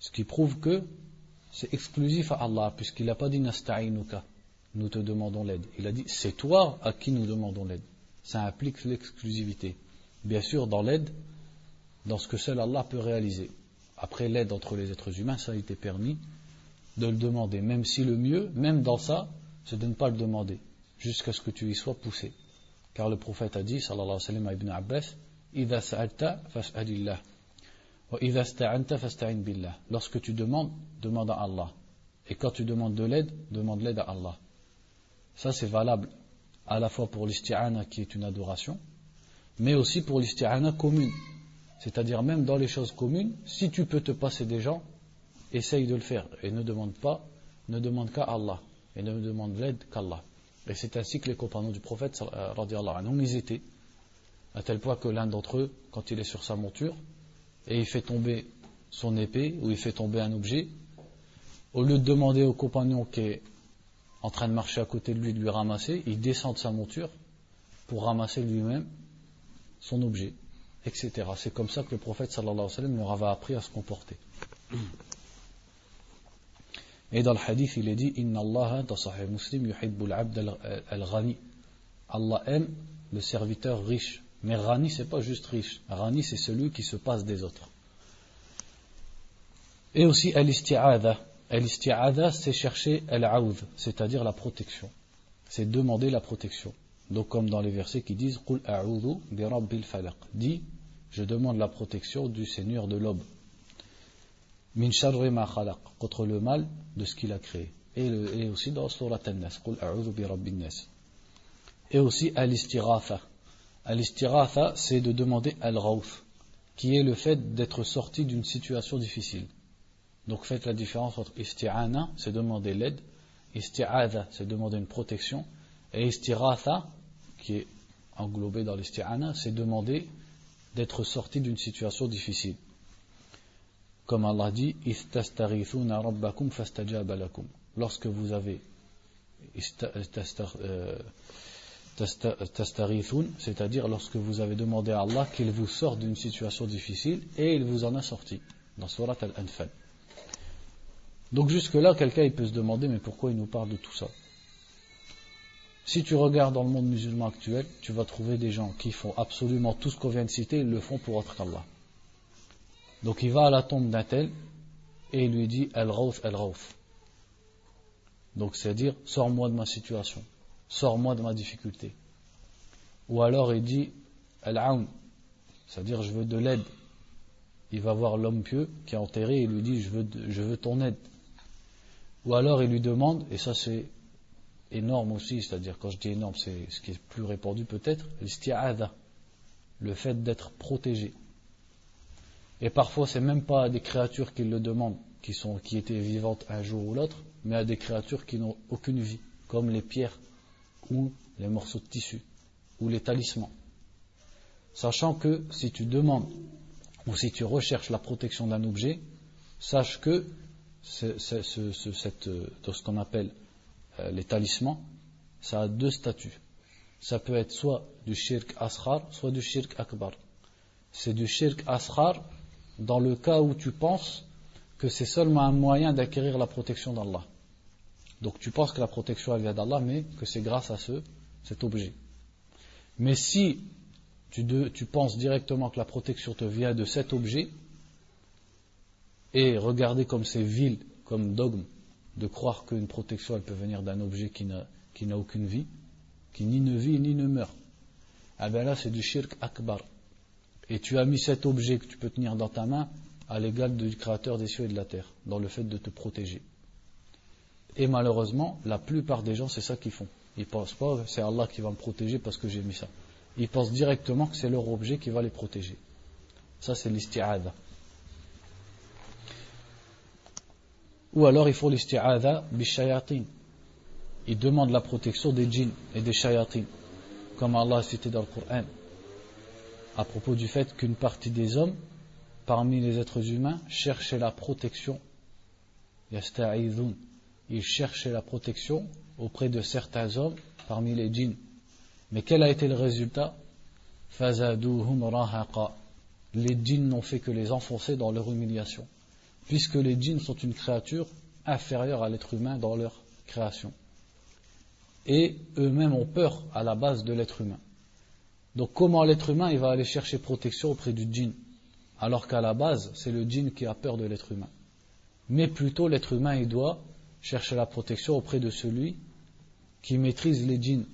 Ce qui prouve que c'est exclusif à Allah, puisqu'il n'a pas dit nasta'inuka, nous te demandons l'aide. Il a dit c'est toi à qui nous demandons l'aide. Ça implique l'exclusivité. Bien sûr, dans l'aide, dans ce que seul Allah peut réaliser. Après l'aide entre les êtres humains, ça a été permis de le demander, même si le mieux, même dans ça, c'est de ne pas le demander, jusqu'à ce que tu y sois poussé. Car le prophète a dit, sallallahu alayhi wa sallam à Ibn Abbas, Lorsque tu demandes, demande à Allah. Et quand tu demandes de l'aide, demande l'aide à Allah. Ça, c'est valable à la fois pour l'isti'ana qui est une adoration, mais aussi pour l'isti'ana commune. C'est-à-dire même dans les choses communes, si tu peux te passer des gens, essaye de le faire et ne demande pas, ne demande qu'à Allah et ne demande l'aide qu'Allah. Et c'est ainsi que les compagnons du prophète, anhum, ils étaient, à tel point que l'un d'entre eux, quand il est sur sa monture, et il fait tomber son épée, ou il fait tomber un objet, au lieu de demander au compagnon qui est en train de marcher à côté de lui de lui ramasser, il descend de sa monture pour ramasser lui-même son objet, etc. C'est comme ça que le prophète sallallahu alayhi wa sallam leur avait appris à se comporter. Et dans le hadith, il est dit Inna Allah, Muslim, al-ghani. Allah aime le serviteur riche. Mais Rani, c'est pas juste riche. Rani, c'est celui qui se passe des autres. Et aussi, al-isti'adha. Al-isti'adha, c'est chercher al-aoud, c'est-à-dire la protection. C'est demander la protection. Donc comme dans les versets qui disent Qul bi rabbil falaq. Dis, je demande la protection du Seigneur de l'aube. Min sharri khalaq, contre le mal de ce qu'il a créé. Et, aussi dans Surat An-Nas, Qul bi rabbin nas. Et aussi al-istiratha. Al-istiratha, c'est de demander al-rawf, qui est le fait d'être sorti d'une situation difficile. Donc faites la différence entre isti'ana, c'est demander l'aide, isti'adha, c'est demander une protection, et istiratha, qui est englobé dans l'isti'ana, c'est demander d'être sorti d'une situation difficile. Comme Allah dit, Lorsque vous avez euh, c'est-à-dire lorsque vous avez demandé à Allah qu'il vous sorte d'une situation difficile et il vous en a sorti dans Surat Al-Anfal. Donc jusque-là, quelqu'un peut se demander mais pourquoi il nous parle de tout ça? Si tu regardes dans le monde musulman actuel, tu vas trouver des gens qui font absolument tout ce qu'on vient de citer, ils le font pour autre qu'Allah. Donc il va à la tombe d'un et il lui dit Al-Rauf, Al-Rauf. Donc c'est-à-dire, sors-moi de ma situation, sors-moi de ma difficulté. Ou alors il dit Al-Aoun, c'est-à-dire je veux de l'aide. Il va voir l'homme pieux qui est enterré et lui dit je veux, je veux ton aide. Ou alors il lui demande, et ça c'est énorme aussi, c'est-à-dire quand je dis énorme, c'est ce qui est plus répandu peut-être, l'isti'adha, le fait d'être protégé. Et parfois c'est même pas à des créatures qui le demandent, qui, étaient vivantes un jour ou l'autre, mais à des créatures qui n'ont aucune vie, comme les pierres ou les morceaux de tissu ou les talismans. Sachant que si tu demandes ou si tu recherches la protection d'un objet, sache que ce, qu'on appelle euh, les talismans, ça a deux statuts. Ça peut être soit du shirk asrar, soit du shirk akbar. C'est du shirk asrar dans le cas où tu penses que c'est seulement un moyen d'acquérir la protection d'Allah. Donc tu penses que la protection vient d'Allah, mais que c'est grâce à ce, cet objet. Mais si tu, tu penses directement que la protection te vient de cet objet, et regarder comme c'est vil, comme dogme, de croire qu'une protection elle peut venir d'un objet qui n'a aucune vie, qui ni ne vit ni ne meurt. Ah ben là c'est du shirk akbar. Et tu as mis cet objet que tu peux tenir dans ta main à l'égal du créateur des cieux et de la terre, dans le fait de te protéger. Et malheureusement, la plupart des gens, c'est ça qu'ils font. Ils pensent pas, c'est Allah qui va me protéger parce que j'ai mis ça. Ils pensent directement que c'est leur objet qui va les protéger. Ça, c'est l'isti'adha. Ou alors, il faut l'isti'adha bishayatin. Ils demandent la protection des djinns et des shayatin. Comme Allah a cité dans le Coran. À propos du fait qu'une partie des hommes, parmi les êtres humains, cherchait la protection. Yasta'idhun il cherchait la protection auprès de certains hommes parmi les djinns. Mais quel a été le résultat? Les djinns n'ont fait que les enfoncer dans leur humiliation, puisque les djinns sont une créature inférieure à l'être humain dans leur création. Et eux-mêmes ont peur à la base de l'être humain. Donc comment l'être humain il va aller chercher protection auprès du djinn? Alors qu'à la base c'est le djinn qui a peur de l'être humain. Mais plutôt l'être humain il doit cherche la protection auprès de celui qui maîtrise les djinns,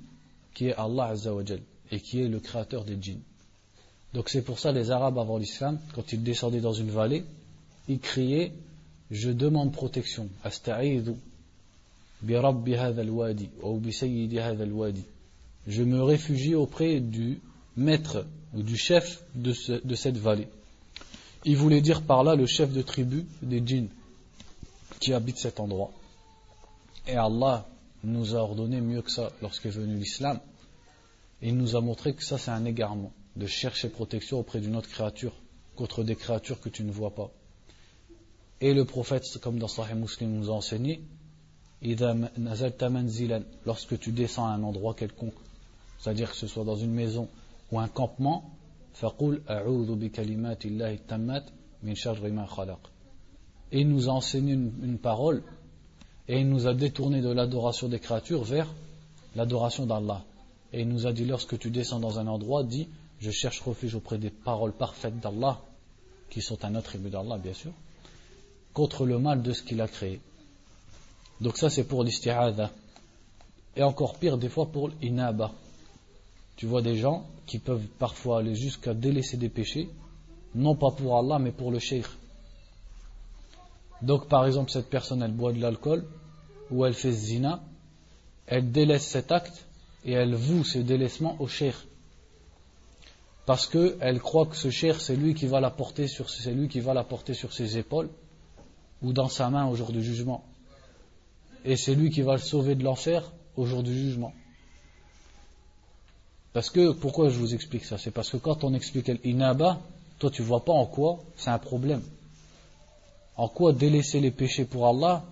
qui est Allah Azzawajal, et qui est le créateur des djinns. Donc c'est pour ça les Arabes avant l'islam, quand ils descendaient dans une vallée, ils criaient Je demande protection, bi rabbi wadi ou bi wadi. Je me réfugie auprès du maître ou du chef de, cette vallée. Il voulait dire par là le chef de tribu des djinns qui habite cet endroit. Et Allah nous a ordonné mieux que ça lorsqu'est venu l'islam. Il nous a montré que ça c'est un égarement, de chercher protection auprès d'une autre créature, contre des créatures que tu ne vois pas. Et le prophète, comme dans Sahih Muslim nous a enseigné, lorsque tu descends à un endroit quelconque, c'est-à-dire que ce soit dans une maison ou un campement, et il nous a enseigné une parole et il nous a détourné de l'adoration des créatures vers l'adoration d'Allah. Et il nous a dit lorsque tu descends dans un endroit, dis je cherche refuge auprès des paroles parfaites d'Allah, qui sont un attribut d'Allah bien sûr, contre le mal de ce qu'il a créé. Donc ça c'est pour l'isti'adha. Et encore pire des fois pour l'inaba. Tu vois des gens qui peuvent parfois aller jusqu'à délaisser des péchés, non pas pour Allah mais pour le cheikh. Donc par exemple, cette personne, elle boit de l'alcool ou elle fait zina, elle délaisse cet acte et elle voue ce délaissement au cher. Parce qu'elle croit que ce cher, c'est lui qui va la porter sur, c'est lui qui va la porter sur ses épaules ou dans sa main au jour du jugement. Et c'est lui qui va le sauver de l'enfer au jour du jugement. Parce que, pourquoi je vous explique ça? C'est parce que quand on explique l'inaba, toi tu vois pas en quoi c'est un problème. En quoi délaisser les péchés pour Allah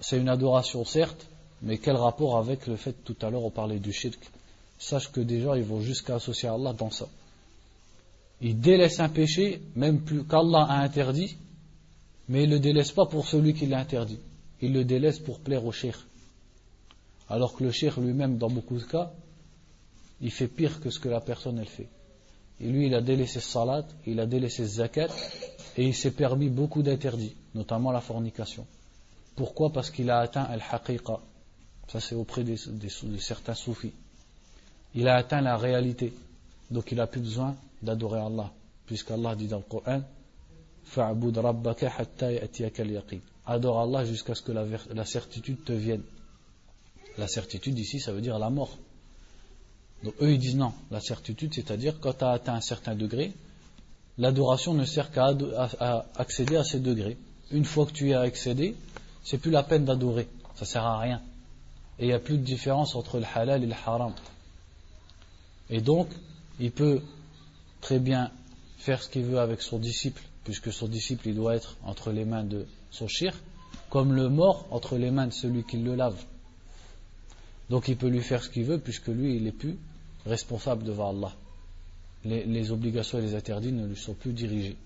C'est une adoration certes, mais quel rapport avec le fait tout à l'heure on parlait du shirk? Sache que gens ils vont jusqu'à associer Allah dans ça. Ils délaissent un péché, même plus qu'Allah a interdit, mais ils ne le délaissent pas pour celui qui l'a interdit. Ils le délaissent pour plaire au shirk. Alors que le shirk lui-même, dans beaucoup de cas, il fait pire que ce que la personne elle fait. Et lui, il a délaissé salat, il a délaissé zakat, et il s'est permis beaucoup d'interdits, notamment la fornication. Pourquoi? Parce qu'il a atteint al-haqiqa. Ça, c'est auprès de certains soufis. Il a atteint la réalité. Donc, il n'a plus besoin d'adorer Allah, puisqu'Allah dit dans le Coran Fa'bud rabbaka hatta. Adore Allah jusqu'à ce que la, la certitude te vienne. La certitude ici, ça veut dire la mort. Donc eux, ils disent non. La certitude, c'est-à-dire quand tu as atteint un certain degré, l'adoration ne sert qu'à accéder à ces degrés. Une fois que tu y as accédé, c'est plus la peine d'adorer. Ça sert à rien. Et il n'y a plus de différence entre le halal et le haram. Et donc, il peut très bien faire ce qu'il veut avec son disciple, puisque son disciple, il doit être entre les mains de son shir, comme le mort entre les mains de celui qui le lave. Donc il peut lui faire ce qu'il veut, puisque lui, il est plus responsable devant Allah. Les, obligations et les interdits ne lui sont plus dirigés.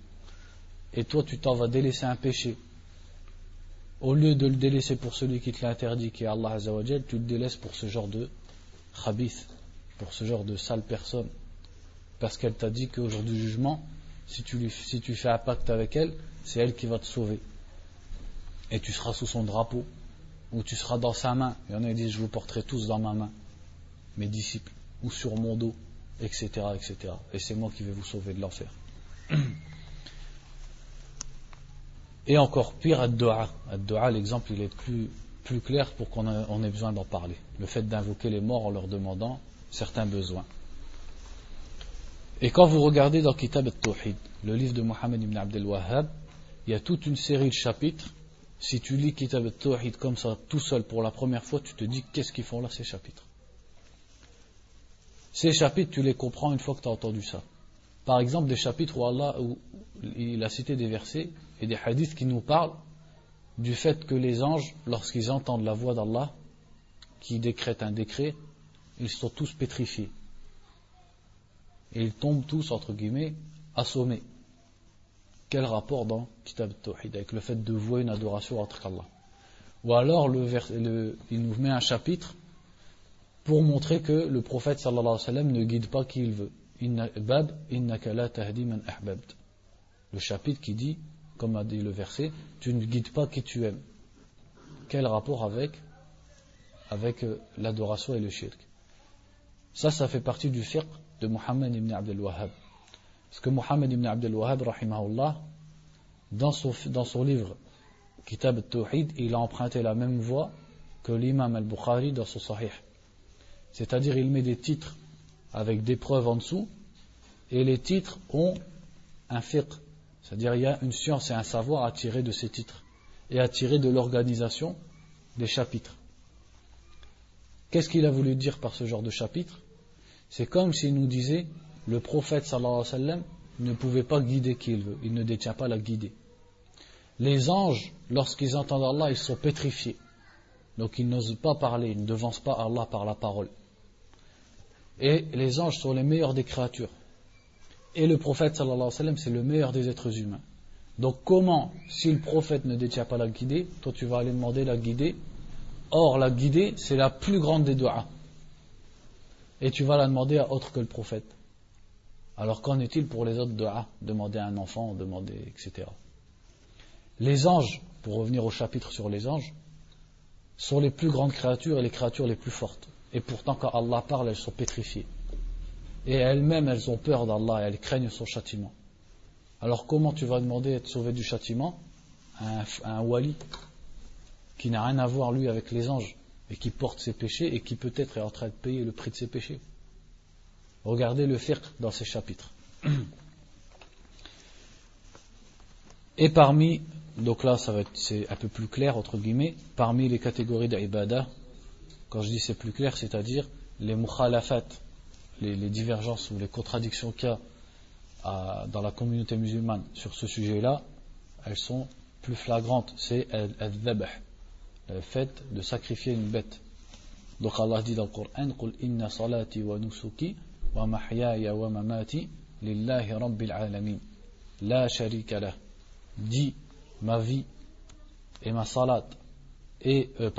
Et toi, tu t'en vas délaisser un péché. Au lieu de le délaisser pour celui qui te l'a interdit, qui est Allah Azzawajal, tu le délaisses pour ce genre de khabith, pour ce genre de sale personne. Parce qu'elle t'a dit qu'au jour du jugement, si tu, si tu fais un pacte avec elle, c'est elle qui va te sauver. Et tu seras sous son drapeau, ou tu seras dans sa main. Il y en a qui disent, je vous porterai tous dans ma main, mes disciples ou sur mon dos, etc. etc. Et c'est moi qui vais vous sauver de l'enfer. [CLEARS THROAT] Et encore pire, ad-du'a. Ad-du'a, l'exemple, il est plus, plus clair pour qu'on ait besoin d'en parler. Le fait d'invoquer les morts en leur demandant certains besoins. Et quand vous regardez dans Kitab al-Tawhid, le livre de Mohammed ibn Abdel Wahhab, il y a toute une série de chapitres. Si tu lis Kitab al-Tawhid comme ça, tout seul pour la première fois, tu te dis qu'est-ce qu'ils font là ces chapitres? Ces chapitres, tu les comprends une fois que tu as entendu ça. Par exemple, des chapitres où Allah, où il a cité des versets et des hadiths qui nous parlent du fait que les anges, lorsqu'ils entendent la voix d'Allah, qui décrète un décret, ils sont tous pétrifiés. Et ils tombent tous, entre guillemets, assommés. Quel rapport dans Kitab Tawhid avec le fait de vouer une adoration entre Allah Ou alors, il nous met un chapitre pour montrer que le prophète sallallahu alayhi wa ne guide pas qui il veut. Le chapitre qui dit, comme a dit le verset, tu ne guides pas qui tu aimes. Quel rapport avec, avec euh, l'adoration et le shirk? Ça, ça fait partie du fiqh de Muhammad ibn Abdel Wahhab. Parce que Muhammad ibn Abdel Wahhab, rahimahullah, dans son, dans son livre Kitab al-Tawhid, il a emprunté la même voie que l'imam al-Bukhari dans son sahih. C'est-à-dire, il met des titres avec des preuves en dessous, et les titres ont un fiqh. C'est-à-dire, il y a une science et un savoir à tirer de ces titres, et à tirer de l'organisation des chapitres. Qu'est-ce qu'il a voulu dire par ce genre de chapitre? C'est comme s'il nous disait, le prophète sallallahu alayhi wa sallam ne pouvait pas guider qui il veut, il ne détient pas la guider. Les anges, lorsqu'ils entendent Allah, ils sont pétrifiés. Donc ils n'osent pas parler, ils ne devancent pas Allah par la parole. Et les anges sont les meilleurs des créatures. Et le prophète sallallahu alayhi wa c'est le meilleur des êtres humains. Donc comment, si le prophète ne détient pas la guidée, toi tu vas aller demander la guidée Or, la guidée, c'est la plus grande des doigts. Et tu vas la demander à autre que le prophète. Alors qu'en est-il pour les autres doigts Demander à un enfant, demander, etc. Les anges, pour revenir au chapitre sur les anges, sont les plus grandes créatures et les créatures les plus fortes. Et pourtant, quand Allah parle, elles sont pétrifiées. Et elles-mêmes, elles ont peur d'Allah elles craignent son châtiment. Alors comment tu vas demander d'être sauvé du châtiment à un, wali qui n'a rien à voir, lui, avec les anges et qui porte ses péchés et qui peut-être est en train de payer le prix de ses péchés? Regardez le fiqh dans ces chapitres. [CLEARS THROAT] Et parmi, donc là, ça va être, c'est un peu plus clair, entre guillemets, parmi les catégories d'ibada, quand je dis c'est plus clair, c'est-à-dire les mukhalafat, les, divergences ou les contradictions qu'il y a dans la communauté musulmane sur ce sujet-là, elles sont plus flagrantes. C'est al-dhabh, le fait de sacrifier une bête. Donc Allah dit dans le Coran lah. Dit ma vie et ma salat euh,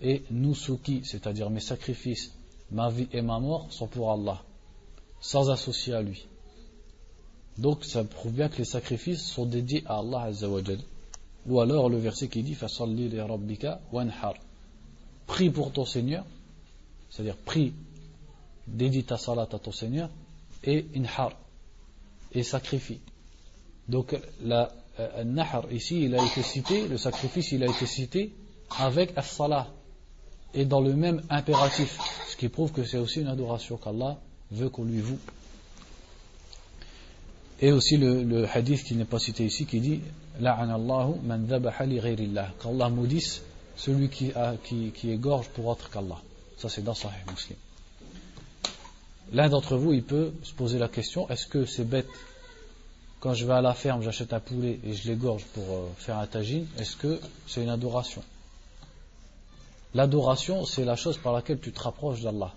et nusuki, c'est-à-dire mes sacrifices, ma vie et ma mort sont pour Allah, sans associer à lui. Donc ça prouve bien que les sacrifices sont dédiés à Allah Azzawajal. Ou alors le verset qui dit Fasalli li rabbika wanhar. Prie pour ton Seigneur, c'est-à-dire prie, dédie ta salat à ton Seigneur et inhar et sacrifie. Donc la euh, ici il a été cité, le sacrifice il a été cité avec as-salah et dans le même impératif, ce qui prouve que c'est aussi une adoration qu'Allah veut qu'on lui voue. Et aussi le, hadith qui n'est pas cité ici qui dit La'anallahu man dhabaha li Qu'Allah maudisse celui qui, égorge pour autre qu'Allah. Ça c'est dans Sahih Muslim. L'un d'entre vous, il peut se poser la question est-ce que c'est bête quand je vais à la ferme, j'achète un poulet et je l'égorge pour euh, faire un tagine Est-ce que c'est une adoration? L'adoration, c'est la chose par laquelle tu te rapproches d'Allah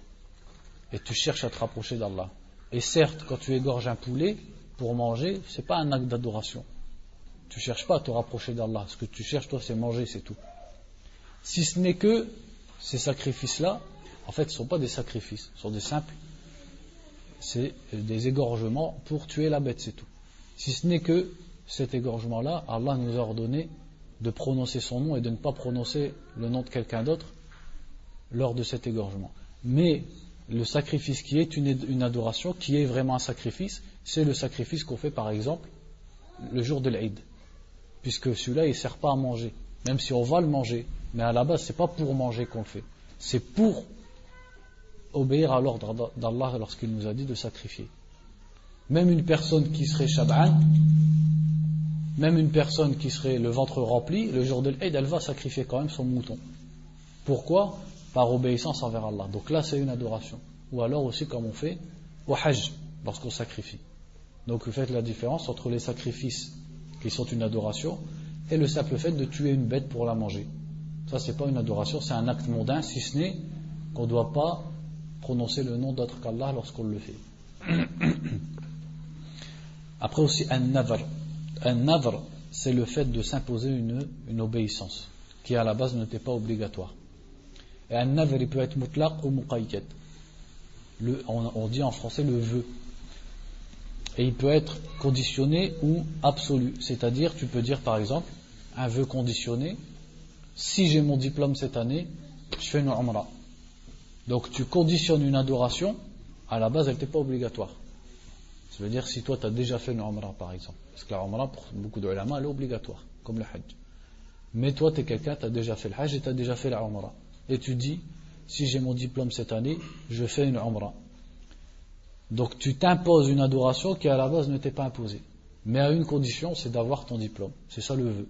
et tu cherches à te rapprocher d'Allah. Et certes, quand tu égorges un poulet pour manger, c'est pas un acte d'adoration. Tu cherches pas à te rapprocher d'Allah. Ce que tu cherches, toi, c'est manger, c'est tout. Si ce n'est que ces sacrifices-là, en fait, ce ne sont pas des sacrifices, ce sont des simples c'est des égorgements pour tuer la bête, c'est tout. Si ce n'est que cet égorgement-là, Allah nous a ordonné de prononcer son nom et de ne pas prononcer le nom de quelqu'un d'autre lors de cet égorgement. Mais le sacrifice qui est une, adoration, qui est vraiment un sacrifice, c'est le sacrifice qu'on fait par exemple le jour de l'Aïd. Puisque celui-là, il ne sert pas à manger. Même si on va le manger. Mais à la base, ce n'est pas pour manger qu'on le fait. C'est pour obéir à l'ordre d'Allah lorsqu'il nous a dit de sacrifier. Même une personne qui serait Shab'an, même une personne qui serait le ventre rempli, le jour de l'Eid, elle va sacrifier quand même son mouton. Pourquoi? Par obéissance envers Allah. Donc là, c'est une adoration. Ou alors aussi comme on fait au Hajj, lorsqu'on sacrifie. Donc vous faites la différence entre les sacrifices qui sont une adoration et le simple fait de tuer une bête pour la manger. Ça, c'est pas une adoration, c'est un acte mondain, si ce n'est qu'on ne doit pas prononcer le nom d'autre qu'Allah lorsqu'on le fait. [COUGHS] Après aussi un navr. Un navr, c'est le fait de s'imposer une, obéissance qui à la base n'était pas obligatoire. Et un navr, il peut être mutlaq ou muqayyad. On, on dit en français le vœu. Et il peut être conditionné ou absolu. C'est-à-dire, tu peux dire par exemple, un vœu conditionné, si j'ai mon diplôme cette année, je fais une umrah. Donc tu conditionnes une adoration, à la base elle n'était pas obligatoire. Ça veut dire si toi tu as déjà fait une Umrah par exemple. Parce que la Umrah pour beaucoup de ulama elle est obligatoire, comme le Hajj. Mais toi tu es quelqu'un, tu as déjà fait le Hajj et tu as déjà fait la Umrah. Et tu dis, si j'ai mon diplôme cette année, je fais une Umrah. Donc tu t'imposes une adoration qui à la base ne t'est pas imposée. Mais à une condition, c'est d'avoir ton diplôme. C'est ça le vœu.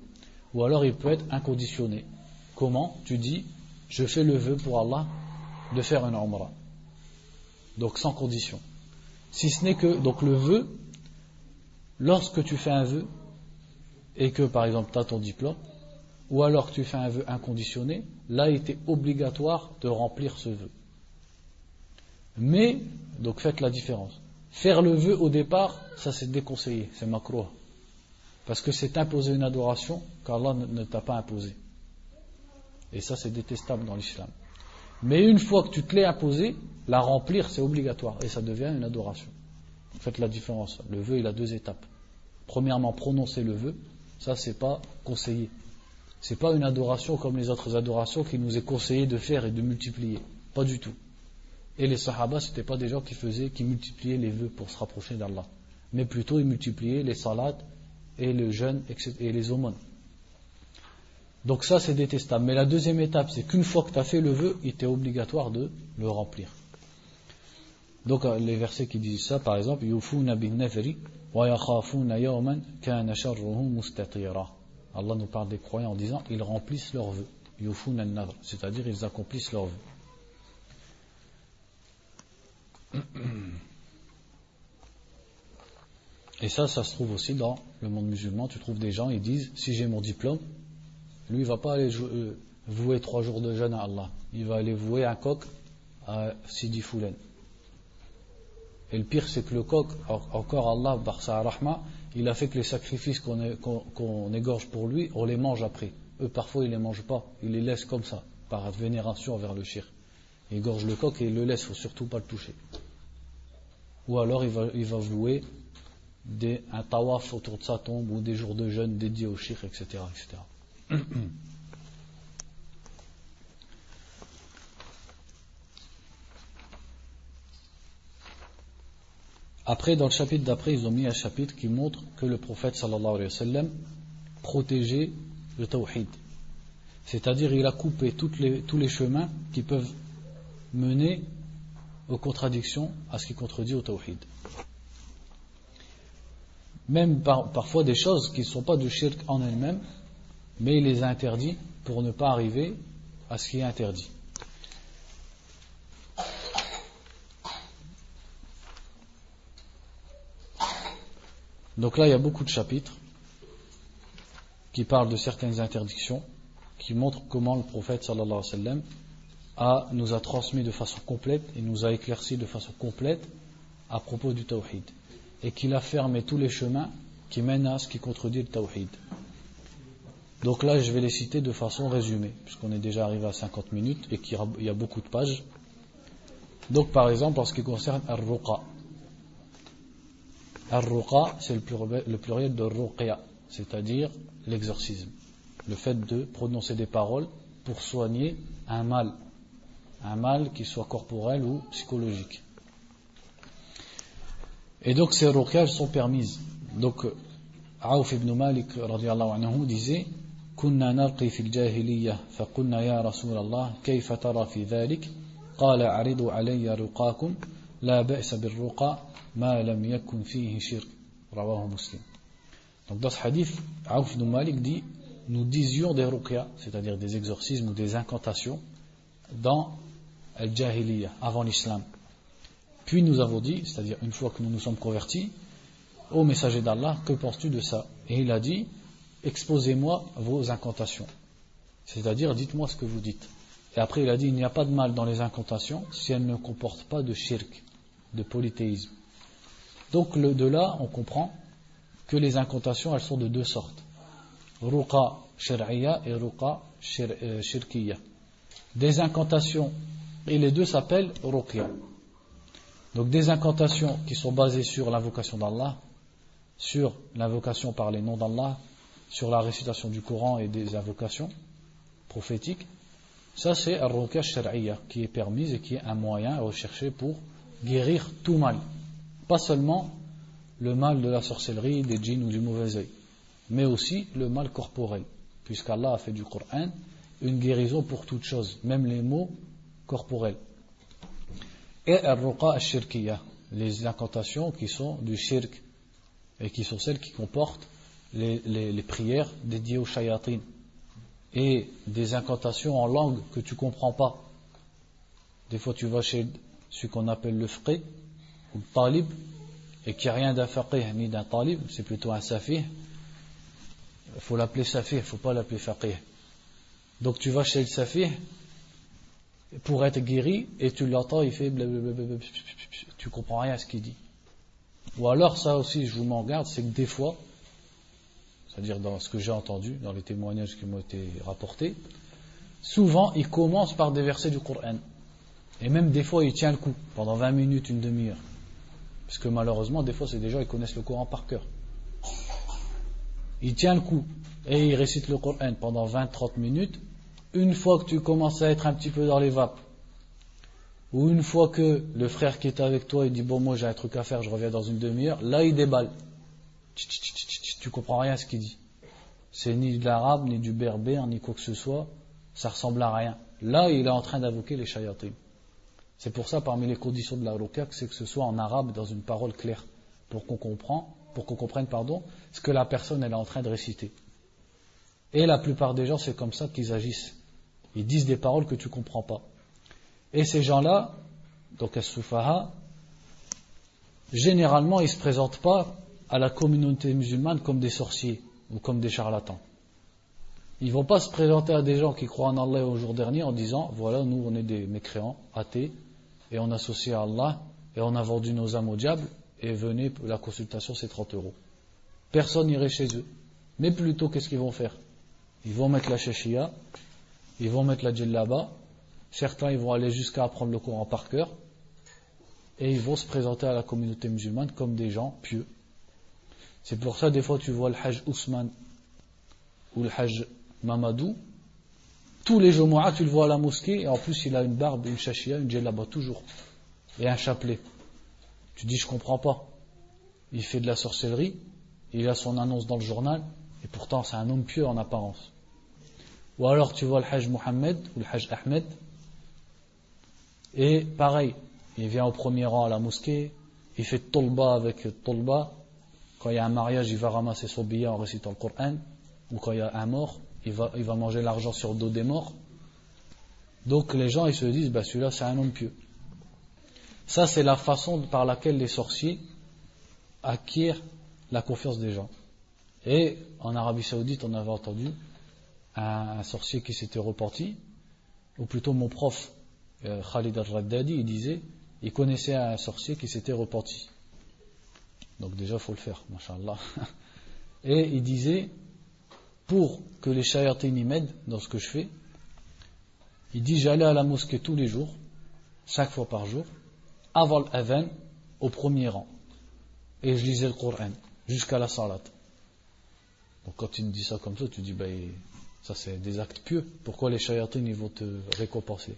Ou alors il peut être inconditionné. Comment? Tu dis, je fais le vœu pour Allah de faire un umrah. Donc sans condition. Si ce n'est que, le vœu, lorsque tu fais un vœu, et que par exemple tu as ton diplôme, ou alors que tu fais un vœu inconditionné, là il était obligatoire de remplir ce vœu. Mais, donc faites la différence. Faire le vœu au départ, ça c'est déconseillé, c'est macro. Parce que c'est imposer une adoration qu'Allah ne t'a pas imposé. Et ça c'est détestable dans l'islam. Mais une fois que tu te l'es imposé, la remplir, c'est obligatoire et ça devient une adoration. Faites la différence. Le vœu, il a deux étapes. Premièrement, prononcer le vœu, ça, c'est pas conseillé. C'est pas une adoration comme les autres adorations qui nous est conseillé de faire et de multiplier. Pas du tout. Et les sahaba, c'était pas des gens qui faisaient, qui multipliaient les vœux pour se rapprocher d'Allah. Mais plutôt, ils multipliaient les salades et le jeûne et les aumônes. Donc ça, c'est détestable. Mais la deuxième étape, c'est qu'une fois que tu as fait le vœu, il était obligatoire de le remplir. Donc euh, les versets qui disent ça, par exemple, Allah nous parle des croyants en disant ils remplissent leurs vœux. C'est-à-dire ils accomplissent leurs vœux. Et ça, ça se trouve aussi dans le monde musulman. Tu trouves des gens, ils disent si j'ai mon diplôme, lui, il va pas aller euh, vouer trois jours de jeûne à Allah. Il va aller vouer un coq à Sidi Foulen. Et le pire, c'est que le coq, encore Allah, Barsa Rahma, il a fait que les sacrifices qu'on égorge pour lui, on les mange après. Eux, parfois, ils ne les mangent pas. Ils les laissent comme ça, par vénération vers le shir. Il égorge le coq et il le laisse, il ne faut surtout pas le toucher. Ou alors, il va, il vouer des, un tawaf autour de sa tombe ou des jours de jeûne dédiés au shir, etc. etc. Après, dans le chapitre d'après, ils ont mis un chapitre qui montre que le prophète sallallahu protégeait le tawhid. C'est-à-dire, il a coupé tous les chemins qui peuvent mener aux contradictions à ce qui contredit au tawhid. Même parfois des choses qui ne sont pas du shirk en elles-mêmes, mais il les a interdits pour ne pas arriver à ce qui est interdit. Donc là, il y a beaucoup de chapitres qui parlent de certaines interdictions, qui montrent comment le prophète nous a transmis de façon complète et nous a éclairci de façon complète à propos du tawhid. Et qu'il a fermé tous les chemins qui mènent à ce qui contredit le tawhid. Donc là, je vais les citer de façon résumée, puisqu'on est déjà arrivé à 50 minutes et qu'il y a beaucoup de pages. Donc par exemple, en ce qui concerne Ar-Ruqa. Ar-Ruqa, c'est le pluriel de Ruqya, c'est-à-dire l'exorcisme. Le fait de prononcer des paroles pour soigner un mal un mal qui soit corporel ou psychologique. Et donc ces ruqyas sont permises. Donc Aouf ibn Malik radiallahu anhu disait كنا نرقي في الجاهلية فقلنا يا رسول الله كيف ترى في ذلك قال عرضوا علي رقاكم لا بأس بالرقى ma lam yakun fihi shirk. Muslim. Donc dans ce hadith, Aouf ibn Malik dit Nous disions des ruqya, c'est-à-dire des exorcismes ou des incantations, dans Al-Jahiliya, avant l'islam. Puis nous avons dit, c'est-à-dire une fois que nous nous sommes convertis, Ô messager d'Allah, que penses-tu de ça? Et il a dit Exposez-moi vos incantations. C'est-à-dire, dites-moi ce que vous dites. Et après, il a dit Il n'y a pas de mal dans les incantations si elles ne comportent pas de shirk, de polythéisme. Donc de là, on comprend que les incantations, elles sont de deux sortes. Ruqa shir'iyya et ruqa euh, shirkiyya. Des incantations et les deux s'appellent ruqya. Donc des incantations qui sont basées sur l'invocation d'Allah, sur l'invocation par les noms d'Allah, sur la récitation du Coran et des invocations prophétiques. Ça c'est un ruqya shar'iyya qui est permise et qui est un moyen à rechercher pour guérir tout mal. Pas seulement le mal de la sorcellerie, des djinns ou du mauvais œil, mais aussi le mal corporel, puisqu'Allah a fait du Coran une guérison pour toute chose, même les mots corporelle. Et les incantations qui sont du shirk et qui sont celles qui comportent les, prières dédiées aux shayatin et des incantations en langue que tu comprends pas. Des fois tu vas chez ce qu'on appelle le fqih ou talib et qu'il n'y a rien d'un faqih ni d'un talib, c'est plutôt un safih. Il faut l'appeler safih, il ne faut pas l'appeler faqih. Donc tu vas chez le safih pour être guéri et tu l'entends, il fait blablabla, tu comprends rien à ce qu'il dit. Ou alors, ça aussi, je vous m'en garde, c'est que des fois, c'est-à-dire dans ce que j'ai entendu, dans les témoignages qui m'ont été rapportés, souvent il commence par des versets du Coran. Et même des fois, il tient le coup pendant 20 minutes, une demi-heure. Parce que malheureusement, des fois, c'est des gens qui connaissent le Coran par cœur. Il tient le coup et il récite le Coran pendant 20-30 minutes une fois que tu commences à être un petit peu dans les vapes, ou une fois que le frère qui est avec toi, il dit bon moi j'ai un truc à faire, je reviens dans une demi-heure, là il déballe. Tu comprends rien à ce qu'il dit. C'est ni de l'arabe, ni du berbère, ni quoi que ce soit, ça ressemble à rien. Là il est en train d'invoquer les shayatim. C'est pour ça parmi les conditions de la ruqya, c'est que ce soit en arabe dans une parole claire, pour qu'on comprenne, pour qu'on comprenne pardon, ce que la personne est en train de réciter. Et la plupart des gens c'est comme ça qu'ils agissent. Ils disent des paroles que tu ne comprends pas. Et ces gens-là, donc as généralement, ils ne se présentent pas à la communauté musulmane comme des sorciers ou comme des charlatans. Ils ne vont pas se présenter à des gens qui croient en Allah au jour dernier en disant voilà, nous on est des mécréants, athées, et on associe à Allah, et on a vendu nos âmes au diable, et venez, la consultation c'est 30 euros. Personne n'irait chez eux. Mais plutôt, qu'est-ce qu'ils vont faire? Ils vont mettre la shashia, ils vont mettre la là-bas. Certains, ils vont aller jusqu'à apprendre le Coran par cœur. Et ils vont se présenter à la communauté musulmane comme des gens pieux. C'est pour ça, des fois, tu vois le Hajj Ousmane ou le Hajj Mamadou. Tous les Jumu'ah, tu le vois à la mosquée, et en plus, il a une barbe, une shashia, une djellaba, toujours. Et un chapelet. Tu dis, je comprends pas. il fait de la sorcellerie, il a son annonce dans le journal, et pourtant c'est un homme pieux en apparence. Ou alors tu vois le Hajj Mohammed ou le Hajj Ahmed, et pareil, il vient au premier rang à la mosquée, il fait tolba avec tolba. Quand il y a un mariage, il va ramasser son billet en récitant le Coran. Ou quand il y a un mort, il va, il va manger l'argent sur le dos des morts. Donc les gens, ils se disent, bah, celui-là, c'est un homme pieux. Ça, c'est la façon par laquelle les sorciers acquièrent la confiance des gens. Et en Arabie Saoudite, on avait entendu un, sorcier qui s'était reporti, ou plutôt mon prof, euh, Khalid al-Raddadi, il disait, il connaissait un sorcier qui s'était repenti. Donc déjà, il faut le faire, machallah. [LAUGHS] Et il disait, pour que les shayatines m'aident dans ce que je fais, il dit, j'allais à la mosquée tous les jours, cinq fois par jour, avant l'adhan, au premier rang. Et je lisais le Coran, jusqu'à la salat. Donc quand tu me dis ça comme ça, tu dis, ben, ça c'est des actes pieux. Pourquoi les shayatines ils vont te récompenser?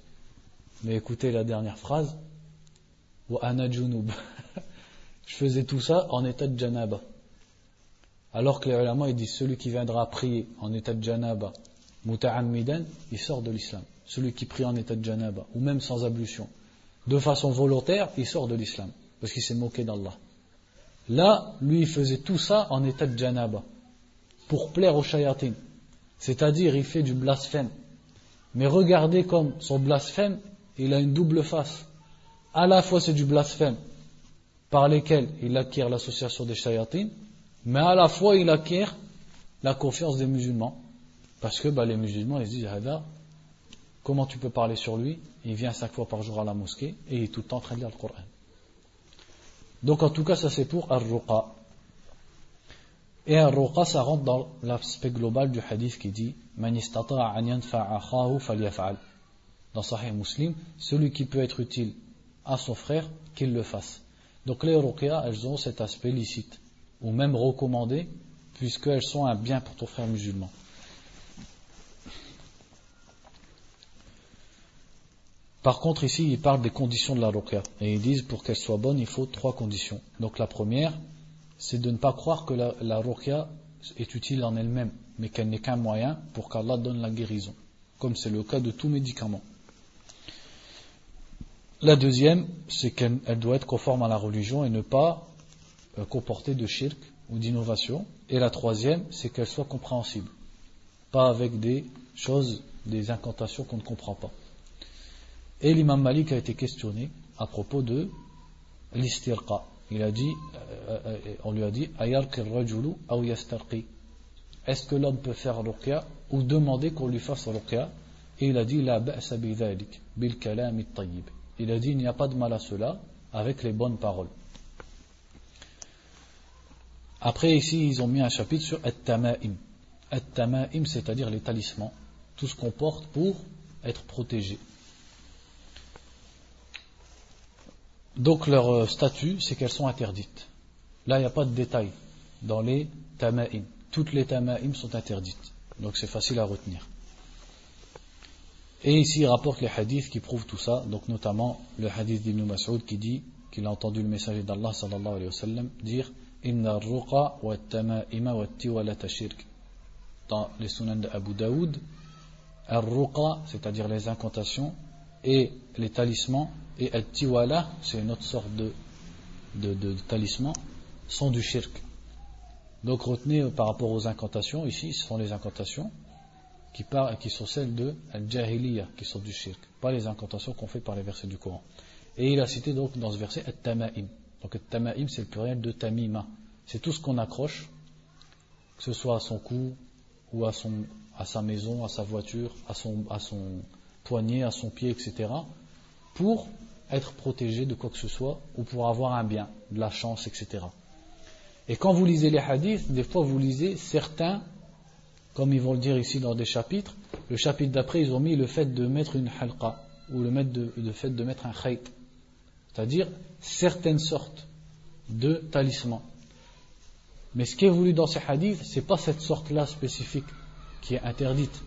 Mais écoutez la dernière phrase, [LAUGHS] Je faisais tout ça en état de janaba. Alors que les ulama ils disent celui qui viendra prier en état de janaba, muta'ammidan, il sort de l'islam. Celui qui prie en état de janaba, ou même sans ablution, de façon volontaire, il sort de l'islam, parce qu'il s'est moqué d'Allah. Là, lui, il faisait tout ça en état de janaba, pour plaire aux shayatin. C'est-à-dire, il fait du blasphème. Mais regardez comme son blasphème, il a une double face à la fois c'est du blasphème par lesquels il acquiert l'association des shayatines, mais à la fois il acquiert la confiance des musulmans. Parce que bah, les musulmans ils disent comment tu peux parler sur lui? Il vient cinq fois par jour à la mosquée et il est tout le temps en train de lire le Coran. Donc en tout cas ça c'est pour Ar-Ruqa. Et Ar-Ruqa ça rentre dans l'aspect global du hadith qui dit Man Dans Sahih Muslim, celui qui peut être utile à son frère qu'il le fasse. Donc les ruqya, elles ont cet aspect licite, ou même recommandé, puisqu'elles sont un bien pour ton frère musulman. Par contre, ici, ils parlent des conditions de la ruqya. Et ils disent, pour qu'elle soit bonne, il faut trois conditions. Donc la première, c'est de ne pas croire que la, la est utile en elle-même, mais qu'elle n'est qu'un moyen pour qu'Allah donne la guérison, comme c'est le cas de tout médicament. La deuxième, c'est qu'elle doit être conforme à la religion et ne pas euh, comporter de shirk ou d'innovation. Et la troisième, c'est qu'elle soit compréhensible. Pas avec des choses, des incantations qu'on ne comprend pas. Et l'imam Malik a été questionné à propos de l'istirqa. Il a dit, euh, euh, on lui a dit, Est-ce que l'homme peut faire ruqya ou demander qu'on lui fasse ruqya? Et il a dit, la bil il a dit il n'y a pas de mal à cela avec les bonnes paroles. Après ici ils ont mis un chapitre sur At-Tama'im. At-Tama'im c'est-à-dire les talismans, tout ce qu'on porte pour être protégé. Donc leur euh, statut c'est qu'elles sont interdites. Là il n'y a pas de détails dans les Tama'im. Toutes les Tama'im sont interdites. Donc c'est facile à retenir. Et ici, il rapporte les hadiths qui prouvent tout ça, donc notamment le hadith d'Ibn Mas'ud qui dit qu'il a entendu le messager d'Allah sallallahu alayhi wa sallam dire Dans les sunan d'Abu Daoud, ar-ruqa, c'est-à-dire les incantations, et les talismans, et al-tiwala, c'est une autre sorte de, de, de, talisman, sont du shirk. Donc retenez par rapport aux incantations, ici, ce sont les incantations, qui, qui sont celles de al-jahiliya, qui sont du shirk, pas les incantations qu'on fait par les versets du Coran. Et il a cité donc dans ce verset at-tama'im. Donc at-tama'im c'est le pluriel de tamima. C'est tout ce qu'on accroche, que ce soit à son cou ou à, son, à sa maison, à sa voiture, à son, à son poignet, à son pied, etc. pour être protégé de quoi que ce soit ou pour avoir un bien, de la chance, etc. Et quand vous lisez les hadiths, des fois vous lisez certains comme ils vont le dire ici dans des chapitres, le chapitre d'après, ils ont mis le fait de mettre une halqa, ou le, fait de mettre un khayt, c'est-à-dire certaines sortes de talismans. Mais ce qui est voulu dans ces hadiths, c'est pas cette sorte-là spécifique qui est interdite.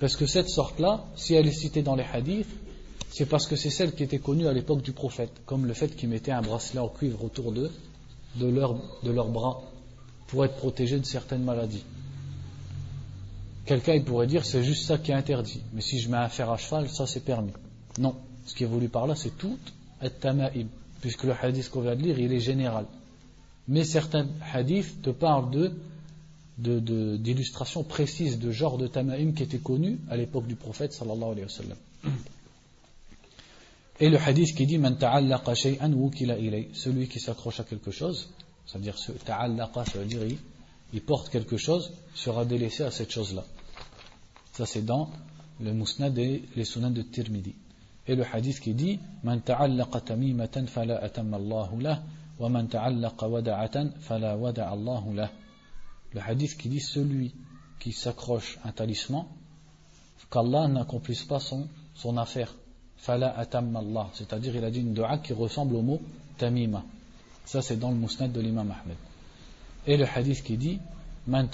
Parce que cette sorte-là, si elle est citée dans les hadiths, c'est parce que c'est celle qui était connue à l'époque du prophète, comme le fait qu'il mettait un bracelet en cuivre autour d'eux de leurs leur bras pour être protégés de certaines maladies. Quelqu'un pourrait dire c'est juste ça qui est interdit, mais si je mets un fer à cheval, ça c'est permis. Non, ce qui est voulu par là c'est tout at-tama'im, puisque le hadith qu'on vient de lire il est général. Mais certains hadiths te parlent de d'illustrations précises de genre de tama'im qui étaient connus à l'époque du prophète sallallahu alayhi wa sallam. Et le hadith qui dit Man ta'allaqa shay'an wukila celui qui s'accroche à quelque chose, c'est-à-dire ce ta'allaqa, ça veut dire il, porte quelque chose, sera délaissé à cette chose-là. Ça c'est dans le musnad et les sunan de Tirmidhi. Et le hadith qui dit Man ta'allaqa tamimatan fala atamma Allahu lah, wa man ta'allaqa wada'atan fala wada'a Allahu lah le hadith qui dit celui qui s'accroche un talisman, qu'Allah n'accomplisse pas son, son affaire. Fala atam Allah, c'est-à-dire il a dit une dua qui ressemble au mot tamima. Ça c'est dans le musnad de l'imam Ahmed. Et le hadith qui dit man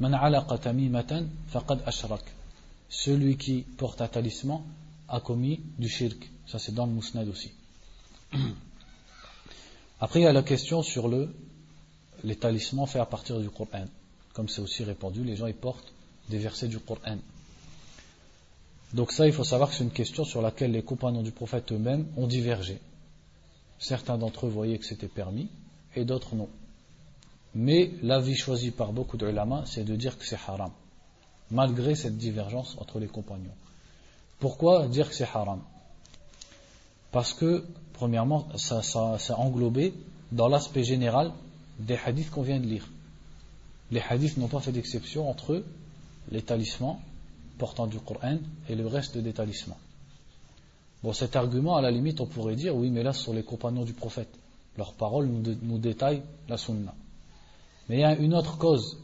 man alaqa tamimatan faqad ashrak. Celui qui porte un talisman a commis du shirk. Ça c'est dans le musnad aussi. Après il y a la question sur le les talismans faits à partir du Coran. Comme c'est aussi répandu, les gens y portent des versets du Coran. Donc ça, il faut savoir que c'est une question sur laquelle les compagnons du prophète eux-mêmes ont divergé. Certains d'entre eux voyaient que c'était permis et d'autres non. Mais l'avis choisi par beaucoup de ulama, c'est de dire que c'est haram, malgré cette divergence entre les compagnons. Pourquoi dire que c'est haram? Parce que, premièrement, ça, ça, ça englobé dans l'aspect général des hadiths qu'on vient de lire. Les hadiths n'ont pas fait d'exception entre les talismans portant du Coran et le reste des talismans. Bon, cet argument, à la limite, on pourrait dire, oui, mais là, ce sont les compagnons du prophète. Leurs paroles nous, détaillent la sunna. Mais il y a une autre cause,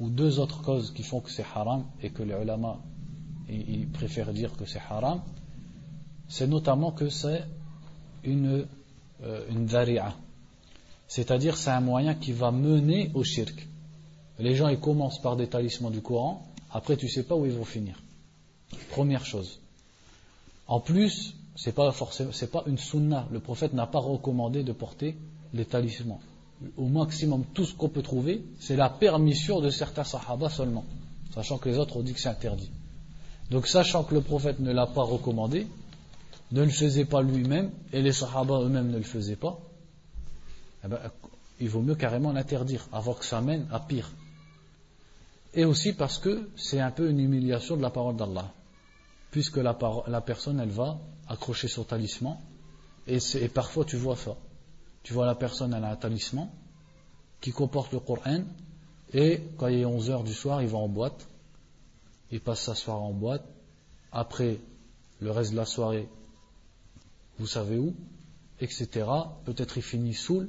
ou deux autres causes qui font que c'est haram et que les ulama ils préfèrent dire que c'est haram. C'est notamment que c'est une, euh, une c'est-à-dire, c'est un moyen qui va mener au shirk. Les gens, ils commencent par des talismans du Coran, après, tu sais pas où ils vont finir. Première chose. En plus, c'est pas pas une sunna. Le prophète n'a pas recommandé de porter les talismans. Au maximum, tout ce qu'on peut trouver, c'est la permission de certains sahaba seulement. Sachant que les autres ont dit que c'est interdit. Donc, sachant que le prophète ne l'a pas recommandé, ne le faisait pas lui-même, et les sahaba eux-mêmes ne le faisaient pas, eh ben, il vaut mieux carrément l'interdire, avant que ça mène à pire. Et aussi parce que c'est un peu une humiliation de la parole d'Allah. Puisque la, personne, elle va accrocher son talisman, et, parfois tu vois ça. Tu vois la personne, elle a un talisman qui comporte le Coran, et quand il est 11 heures du soir, il va en boîte, il passe sa soirée en boîte, après le reste de la soirée, vous savez où, etc. Peut-être il finit saoul,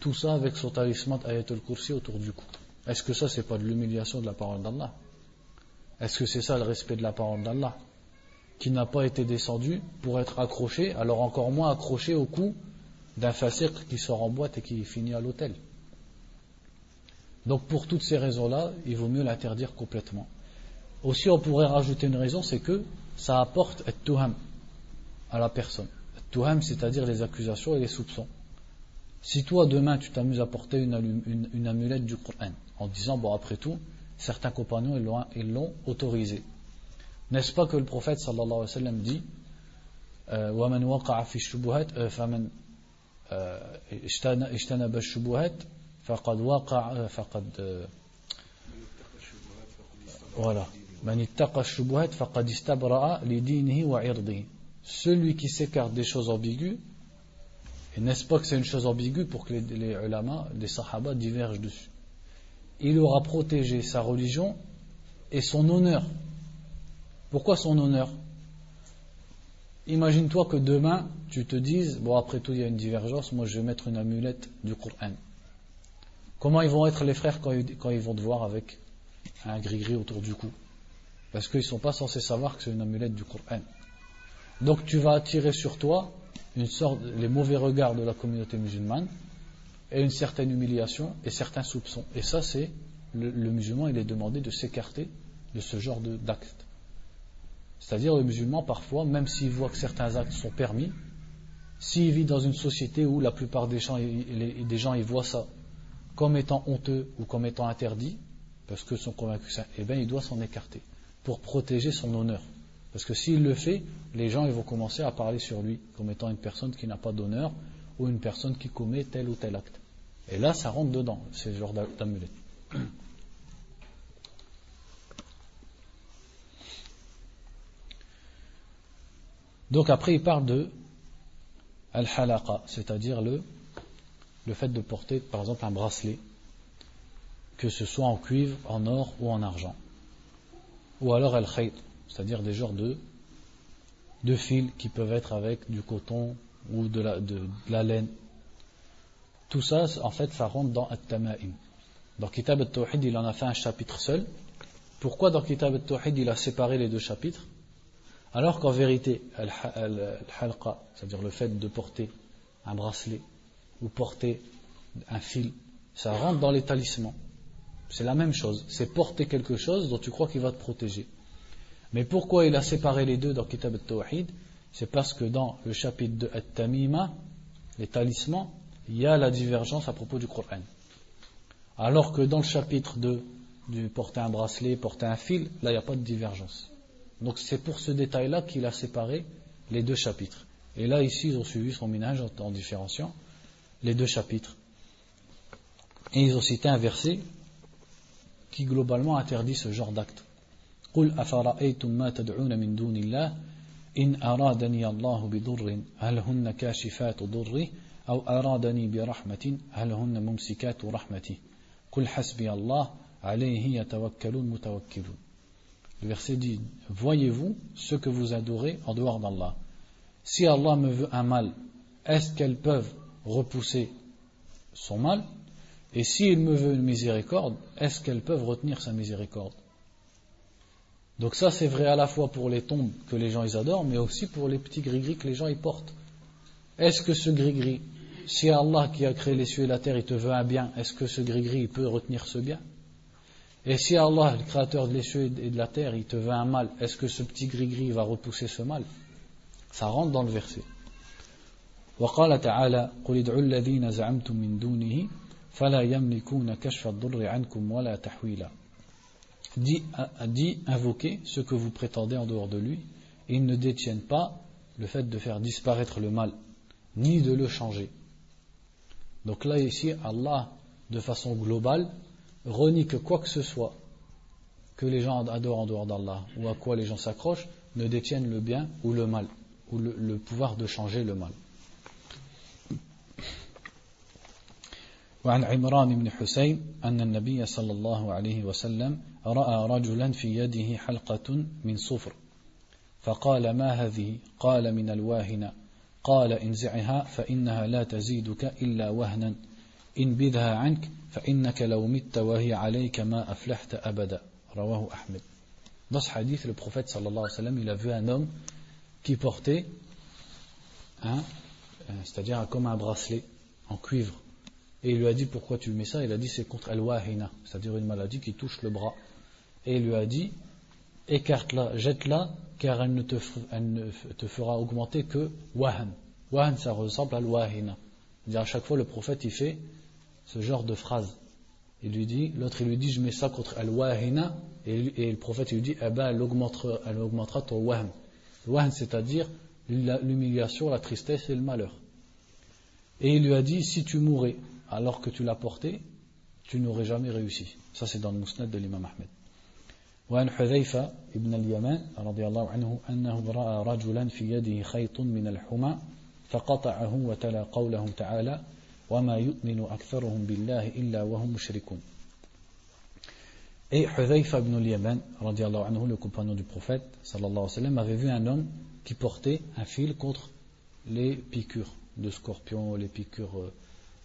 tout ça avec son talisman Ayatul Kursi autour du cou. Est-ce que ça, c'est pas de l'humiliation de la parole d'Allah? Est-ce que c'est ça le respect de la parole d'Allah? Qui n'a pas été descendu pour être accroché, alors encore moins accroché au cou d'un fasir qui sort en boîte et qui finit à l'hôtel. Donc pour toutes ces raisons-là, il vaut mieux l'interdire complètement. Aussi, on pourrait rajouter une raison, c'est que ça apporte et tuham à la personne. Tuham, c'est-à-dire les accusations et les soupçons. Si toi, demain, tu t'amuses à porter une, amulette du Coran, en disant, bon, après tout, certains compagnons, ils l'ont autorisé. N'est-ce pas que le prophète, sallallahu alayhi wa sallam, dit, ومن وقع في الشبهات فمن اجتنب الشبهات فقد وقع فقد voilà Celui qui s'écarte des choses ambiguës, et n'est-ce pas que c'est une chose ambiguë pour que les, les ulama, les sahaba divergent dessus? Il aura protégé sa religion et son honneur. Pourquoi son honneur? Imagine-toi que demain, tu te dises, bon après tout il y a une divergence, moi je vais mettre une amulette du Coran. Comment ils vont être les frères quand ils, quand ils vont te voir avec un gris-gris autour du cou? Parce qu'ils ne sont pas censés savoir que c'est une amulette du Coran. Donc tu vas attirer sur toi les mauvais regards de la communauté musulmane et une certaine humiliation et certains soupçons. Et ça, c'est le, musulman, il est demandé de s'écarter de ce genre d'actes. C'est-à-dire le musulman, parfois, même s'il voit que certains actes sont permis, s'il vit dans une société où la plupart des gens, des gens ils voient ça comme étant honteux ou comme étant interdit, parce que sont convaincus eh bien il doit s'en écarter pour protéger son honneur. Parce que s'il le fait, les gens vont commencer à parler sur lui comme étant une personne qui n'a pas d'honneur ou une personne qui commet tel ou tel acte. Et là, ça rentre dedans, ce genre d'amulette. Donc après, il parle de al-halaqa, c'est-à-dire le fait de porter, par exemple, un bracelet, que ce soit en cuivre, en or ou en argent. Ou alors al-khayt, c'est-à-dire des genres de, de fils qui peuvent être avec du coton ou de la, de, la laine. Tout ça, en fait, ça rentre dans At-Tama'im. Dans Kitab al-Tawhid, il en a fait un chapitre seul. Pourquoi dans Kitab al-Tawhid, il a séparé les deux chapitres? Alors qu'en vérité, al-halqa, c'est-à-dire le fait de porter un bracelet ou porter un fil, ça rentre dans les talismans. C'est la même chose. C'est porter quelque chose dont tu crois qu'il va te protéger. Mais pourquoi il a séparé les deux dans Kitab al-Tawhid? C'est parce que dans le chapitre de At-Tamima, les talismans, il y a la divergence à propos du Coran. Alors que dans le chapitre de du porter un bracelet, porter un fil, là il n'y a pas de divergence. Donc c'est pour ce détail-là qu'il a séparé les deux chapitres. Et là, ici, ils ont suivi son ménage en, différenciant les deux chapitres. Et ils ont cité un verset qui globalement interdit ce genre d'acte. قل أفرأيتم ما تدعون من دون الله إن أرادني الله بضر هل هن كاشفات ضره أو أرادني برحمة هل هن ممسكات رحمته قل حسبي الله عليه يتوكل المتوكلون Le verset dit Voyez-vous ce que vous adorez en dehors d'Allah Si Allah me veut un mal, est-ce qu'elles peuvent repousser son mal Et s'il me veut une miséricorde, est-ce qu'elles peuvent retenir sa miséricorde Donc, ça, c'est vrai à la fois pour les tombes que les gens ils adorent, mais aussi pour les petits gris-gris que les gens y portent. Est-ce que ce gris-gris, si Allah qui a créé les cieux et la terre, il te veut un bien, est-ce que ce gris-gris peut retenir ce bien et si Allah, le créateur de les cieux et de la terre, il te veut un mal, est-ce que ce petit gris-gris va repousser ce mal Ça rentre dans le verset. وقال تعالى قل ادعوا الذين زعمتم من دونه فلا يملكون كشف الضر عنكم ولا تحويلا dit, dit invoquez ce que vous prétendez en dehors de lui ils ne détiennent pas le fait de faire disparaître le mal ni de le changer donc là ici Allah de façon globale renie que quoi que ce soit que les gens adorent en dehors d'Allah ou à quoi les gens s'accrochent ne détiennent le bien ou le mal ou le, le pouvoir de changer le mal. وعن عمران بن حسين أن النبي صلى الله عليه وسلم رأى رجلا في يده حلقة من صفر. فقال ما هذه؟ قال من الواهنة قال انزعها فإنها لا تزيدك إلا وهنا. إن بذها عنك dans ce hadith, le prophète sallallahu alayhi wa sallam, il a vu un homme qui portait un, euh, c'est-à-dire comme un bracelet en cuivre. Et il lui a dit pourquoi tu mets ça? Il a dit c'est contre al-wahina, c'est-à-dire une maladie qui touche le bras. Et il lui a dit écarte-la, jette-la, car elle ne, te, fera augmenter que wahan. Wahan, ça ressemble à al-wahina. À chaque fois, le prophète, il fait ce genre de phrase. Il lui dit, l'autre il lui dit, je mets ça contre al-wahina, et, le prophète lui dit, eh ben, elle augmentera, ton wahm. Le c'est-à-dire l'humiliation, la tristesse et le malheur. Et il lui a dit, si tu mourais alors que tu l'as porté, tu n'aurais jamais réussi. Ça c'est dans le musnad de l'imam Ahmed. وعن حذيفة ابن اليمان رضي الله عنه أنه رأى رجلا في يده خيط من الحمى فقطعه وتلا قوله تعالى et Hudhayfa ibn al-Yaman, anhu, le compagnon du prophète, sallallahu alayhi wa sallam, avait vu un homme qui portait un fil contre les piqûres de scorpions, les piqûres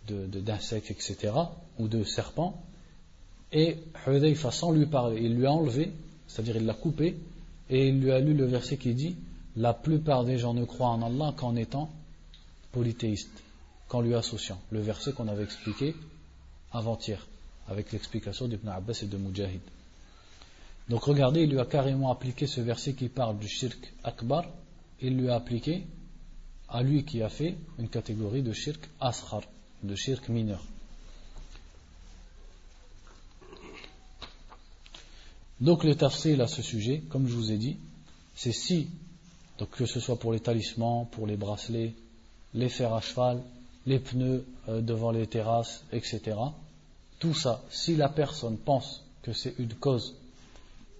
d'insectes, etc., ou de serpents. Et Hudhayfa, sans lui parler, il lui a enlevé, c'est-à-dire il l'a coupé, et il lui a lu le verset qui dit La plupart des gens ne croient en Allah qu'en étant polythéistes qu'en lui associant. Le verset qu'on avait expliqué avant-hier, avec l'explication d'Ibn Abbas et de Mujahid. Donc regardez, il lui a carrément appliqué ce verset qui parle du shirk akbar, il lui a appliqué à lui qui a fait une catégorie de shirk asghar, de shirk mineur. Donc le tafsil à ce sujet, comme je vous ai dit, c'est si, donc que ce soit pour les talismans, pour les bracelets, les fers à cheval, les pneus euh, devant les terrasses, etc. Tout ça, si la personne pense que c'est une cause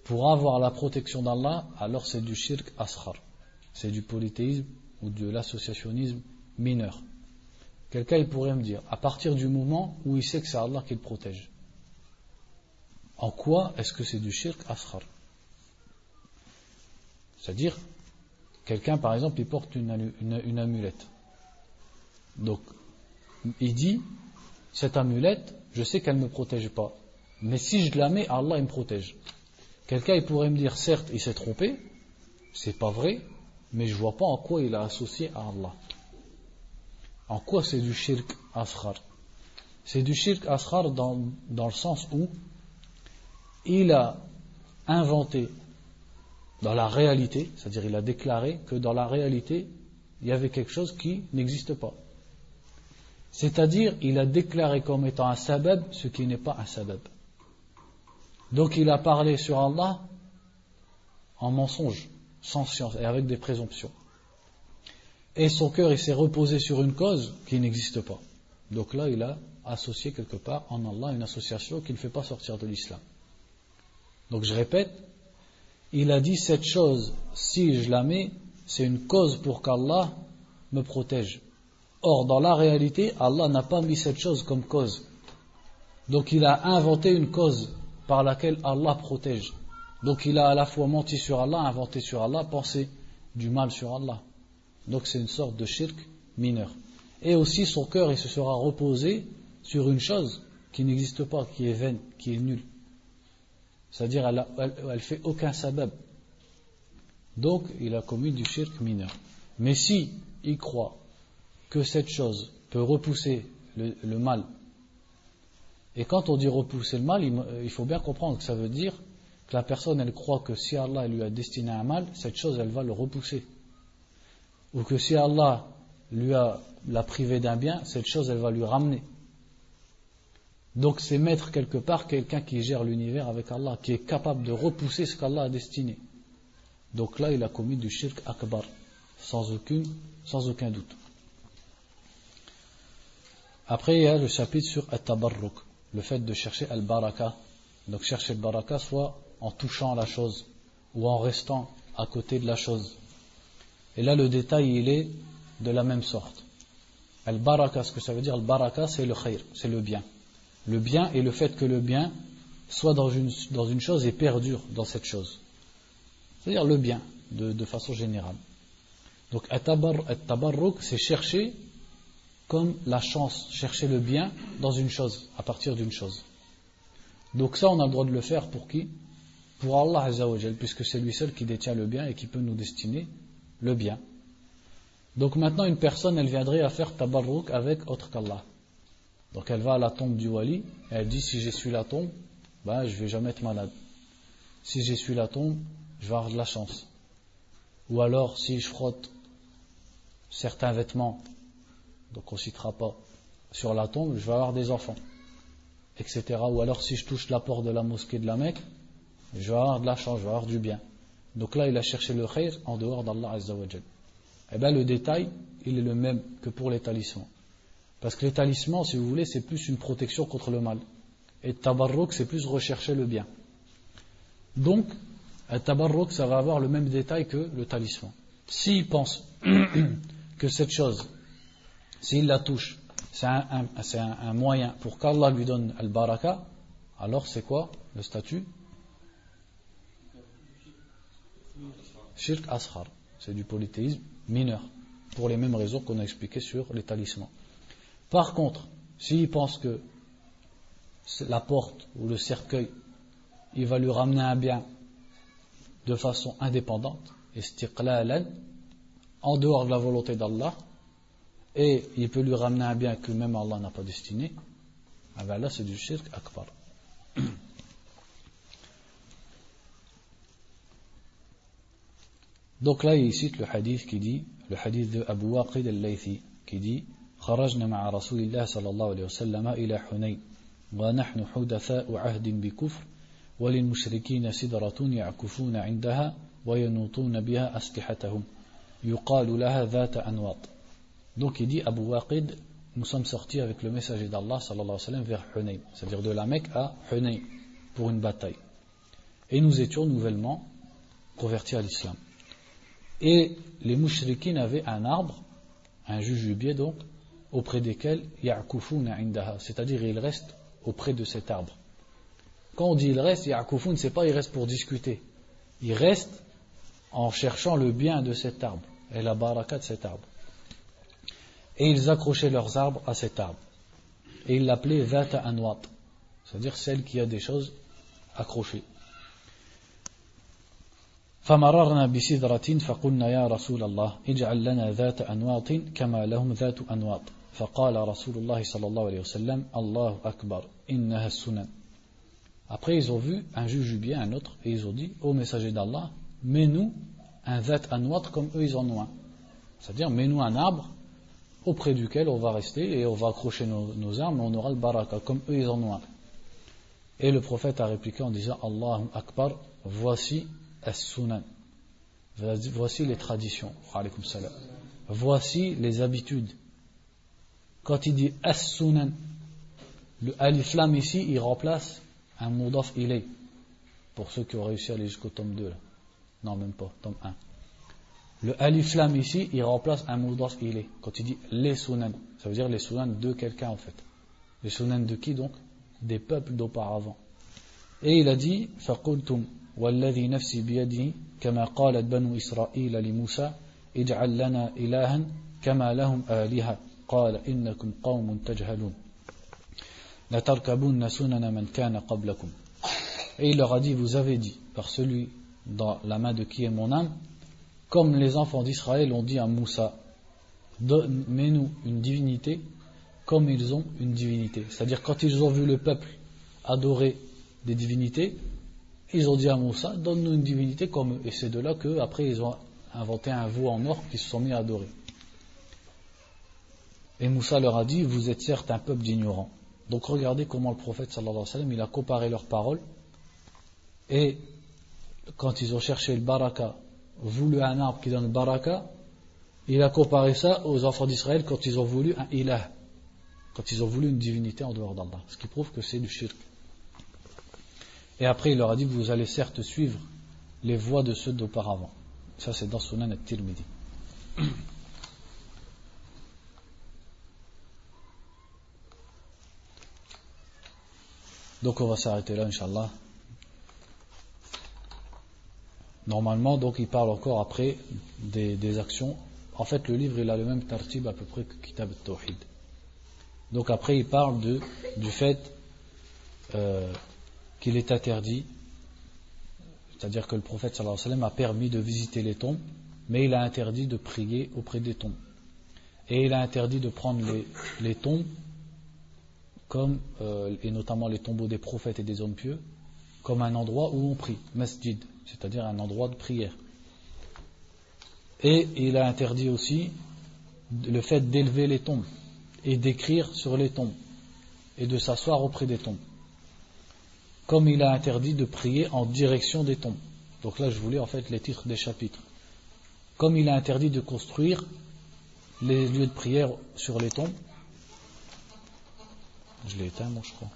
pour avoir la protection d'Allah, alors c'est du shirk ashar. C'est du polythéisme ou de l'associationnisme mineur. Quelqu'un il pourrait me dire, à partir du moment où il sait que c'est Allah qui le protège, en quoi est-ce que c'est du shirk ashar C'est-à-dire, quelqu'un par exemple, il porte une, amulette. Donc, il dit, cette amulette, je sais qu'elle ne me protège pas. Mais si je la mets, Allah il me protège. Quelqu'un il pourrait me dire, certes, il s'est trompé, c'est pas vrai, mais je vois pas en quoi il a associé à Allah. En quoi c'est du shirk asghar? C'est du shirk asghar dans, dans le sens où il a inventé dans la réalité, c'est-à-dire il a déclaré que dans la réalité, il y avait quelque chose qui n'existe pas. C'est-à-dire, il a déclaré comme étant un sabab ce qui n'est pas un sabab. Donc il a parlé sur Allah en mensonge, sans science et avec des présomptions. Et son cœur, il s'est reposé sur une cause qui n'existe pas. Donc là, il a associé quelque part en Allah une association qui ne fait pas sortir de l'islam. Donc je répète, il a dit cette chose, si je la mets, c'est une cause pour qu'Allah me protège. Or, dans la réalité, Allah n'a pas mis cette chose comme cause. Donc il a inventé une cause par laquelle Allah protège. Donc il a à la fois menti sur Allah, inventé sur Allah, pensé du mal sur Allah. Donc c'est une sorte de shirk mineur. Et aussi son cœur, il se sera reposé sur une chose qui n'existe pas, qui est vaine, qui est nulle. C'est-à-dire, elle, elle, fait aucun sabab. Donc, il a commis du shirk mineur. Mais si il croit que cette chose peut repousser le mal et quand on dit repousser le mal, il faut bien comprendre que ça veut dire que la personne, elle croit que si Allah lui a destiné un mal, cette chose, elle va le repousser. Ou que si Allah lui a l'a privé d'un bien, cette chose, elle va lui ramener. Donc c'est mettre quelque part quelqu'un qui gère l'univers avec Allah, qui est capable de repousser ce qu'Allah a destiné. Donc là, il a commis du shirk akbar, sans, aucune, sans aucun doute. Après, il y a le chapitre sur At-Tabarruk le fait de chercher al-baraka. Donc chercher le baraka soit en touchant la chose ou en restant à côté de la chose. Et là, le détail, il est de la même sorte. Al-baraka, ce que ça veut dire, al-baraka, c'est le khair, c'est le bien. Le bien et le fait que le bien soit dans une, dans une chose et perdure dans cette chose. C'est-à-dire le bien, de, de façon générale. Donc, at-tabarruk, c'est chercher comme la chance, chercher le bien dans une chose, à partir d'une chose. Donc ça, on a le droit de le faire pour qui? Pour Allah puisque c'est lui seul qui détient le bien et qui peut nous destiner le bien. Donc maintenant, une personne, elle viendrait à faire tabarruk avec autre qu'Allah. Donc elle va à la tombe du wali, elle dit, si j'essuie la tombe, ben, je vais jamais être malade. Si j'essuie la tombe, je vais avoir de la chance. Ou alors, si je frotte certains vêtements, donc on ne citera pas sur la tombe, je vais avoir des enfants, etc. Ou alors si je touche la porte de la mosquée de la Mecque, je vais avoir de la chance, je vais avoir du bien. Donc là, il a cherché le khair en dehors d'Allah Azzawajal. Eh bien, le détail, il est le même que pour les talismans. Parce que les talismans, si vous voulez, c'est plus une protection contre le mal. Et tabarruk, c'est plus rechercher le bien. Donc, un tabarruk, ça va avoir le même détail que le talisman. S'il pense [CLEARS THROAT] que cette chose, s'il la touche, c'est un, moyen pour qu'Allah lui donne al-baraka, alors c'est quoi le statut Shirk ashar, c'est du polythéisme mineur, pour les mêmes raisons qu'on a expliquées sur les talismans. Par contre, s'il pense que la porte ou le cercueil, il va lui ramener un bien de façon indépendante, en dehors de la volonté d'Allah, et il peut lui ramener un bien que même Allah n'a pas destiné, ah ben là c'est du shirk akbar. [CLEARS THROAT] Donc là, il cite le hadith qui dit, le hadith de Abu Waqid al-Laythi, qui dit خرجنا مع رسول الله صلى الله عليه وسلم إلى حنين ونحن حدثاء عهد بكفر وللمشركين سدرة يعكفون عندها وينوطون بها أسلحتهم يقال لها ذات أنواط Donc il dit Abu Waqid, nous sommes sortis avec le messager d'Allah sallallahu alayhi wa sallam vers Hunayn, c'est-à-dire de la Mecque à Hunayn pour une bataille. Et nous étions nouvellement convertis à l'islam. Et les mouchriquins avaient un arbre, un jujubier donc, auprès desquels ya'kufuna indaha, c'est-à-dire ils restent auprès de cet arbre. Quand on dit il reste, ya'kufun, c'est pas il reste pour discuter. Il reste en cherchant le bien de cet arbre et la baraka de cet arbre. Et ils accrochaient leurs arbres à cet arbre. Et ils l'appelaient Vata Anwat, c'est-à-dire celle qui a des choses accrochées. فمررنا بسدرة فقلنا يا رسول الله اجعل لنا ذات أنواط كما لهم ذات أنواط فقال رسول الله صلى الله عليه وسلم الله أكبر إنها السنن Après, ils ont vu un jujubien, un autre, et ils ont dit, ô messager d'Allah, mets-nous un vat anwat comme eux ils en ont un. C'est-à-dire, mets-nous un arbre auprès duquel on va rester et on va accrocher nos, nos armes et on aura le baraka comme eux ils en ont un. Et le prophète a répliqué en disant, Allahu Akbar, voici as-sunan. Voici les traditions. Voici les habitudes. Quand il dit as-sunan, le alif lam ici, il remplace un mudaf ilay. Pour ceux qui ont réussi à aller jusqu'au tome 2. Là. Non, même pas, tome 1. Le alif lam ici, il remplace un mudaf ilay. Quand il dit les sunan, ça veut dire les sunan de quelqu'un en fait. Les sunan de qui donc? Des peuples d'auparavant. Et il a dit, faqultum والذي نفسي بيده كما قالت بنو إسرائيل لموسى اجعل لنا إلها كما لهم آلهة قال إنكم قوم تجهلون لتركبون سنن من كان قبلكم Et il leur a dit, vous avez dit, par celui dans la main de qui est mon âme, comme les enfants d'Israël ont dit à Moussa, mets-nous une divinité comme ils ont une divinité. C'est-à-dire quand ils ont vu le peuple adorer des divinités, ils ont dit à Moussa, donne-nous une divinité comme eux. Et c'est de là qu'après ils ont inventé un veau en or qui se sont mis à adorer. Et Moussa leur a dit, vous êtes certes un peuple d'ignorants. Donc regardez comment le prophète sallallahu alayhi wa sallam, il a comparé leurs paroles. Et quand ils ont cherché le baraka, voulu un arbre qui donne le baraka, il a comparé ça aux enfants d'Israël quand ils ont voulu un ilah, quand ils ont voulu une divinité en dehors d'Allah. Ce qui prouve que c'est du shirk. Et après, il leur a dit, vous allez certes suivre les voies de ceux d'auparavant. Ça, c'est dans Sunan al-Tirmidhi. Donc on va s'arrêter là, Inch'Allah. Normalement, donc il parle encore après des, actions. En fait, le livre, il a le même tartib à peu près que Kitab al-Tawhid. Donc après, il parle de, du fait euh, qu'il est interdit, c'est-à-dire que le prophète alayhi wa sallam a permis de visiter les tombes, mais il a interdit de prier auprès des tombes. Et il a interdit de prendre les, tombes, comme, euh, et notamment les tombeaux des prophètes et des hommes pieux, comme un endroit où on prie, masjid, c'est-à-dire un endroit de prière. Et il a interdit aussi le fait d'élever les tombes et d'écrire sur les tombes et de s'asseoir auprès des tombes comme il a interdit de prier en direction des tombes. Donc là, je voulais en fait les titres des chapitres. Comme il a interdit de construire les lieux de prière sur les tombes. Je l'ai éteint, moi, je crois.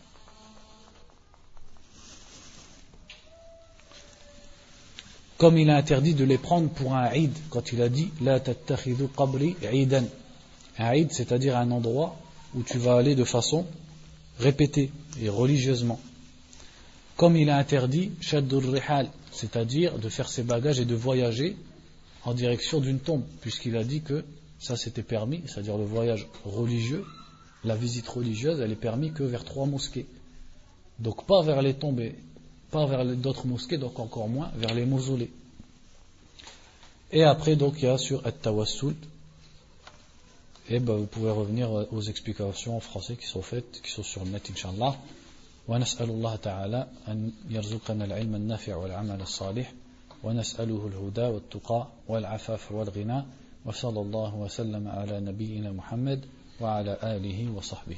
Comme il a interdit de les prendre pour un Eid, quand il a dit La tattakhidou qabri eidan. Un Eid, c'est-à-dire un endroit où tu vas aller de façon répétée et religieusement comme il a interdit c'est-à-dire de faire ses bagages et de voyager en direction d'une tombe, puisqu'il a dit que ça c'était permis, c'est-à-dire le voyage religieux, la visite religieuse, elle est permise que vers trois mosquées. Donc pas vers les tombes, pas vers d'autres mosquées, donc encore moins vers les mausolées. Et après, donc, il y a sur At-Tawassul, et ben, vous pouvez revenir aux explications en français qui sont faites, qui sont sur le net, Inch'Allah. ونسأل الله تعالى أن يرزقنا العلم النافع والعمل الصالح ونسأله الهدى والتقى والعفاف والغنى وصلى الله وسلم على نبينا محمد وعلى آله وصحبه.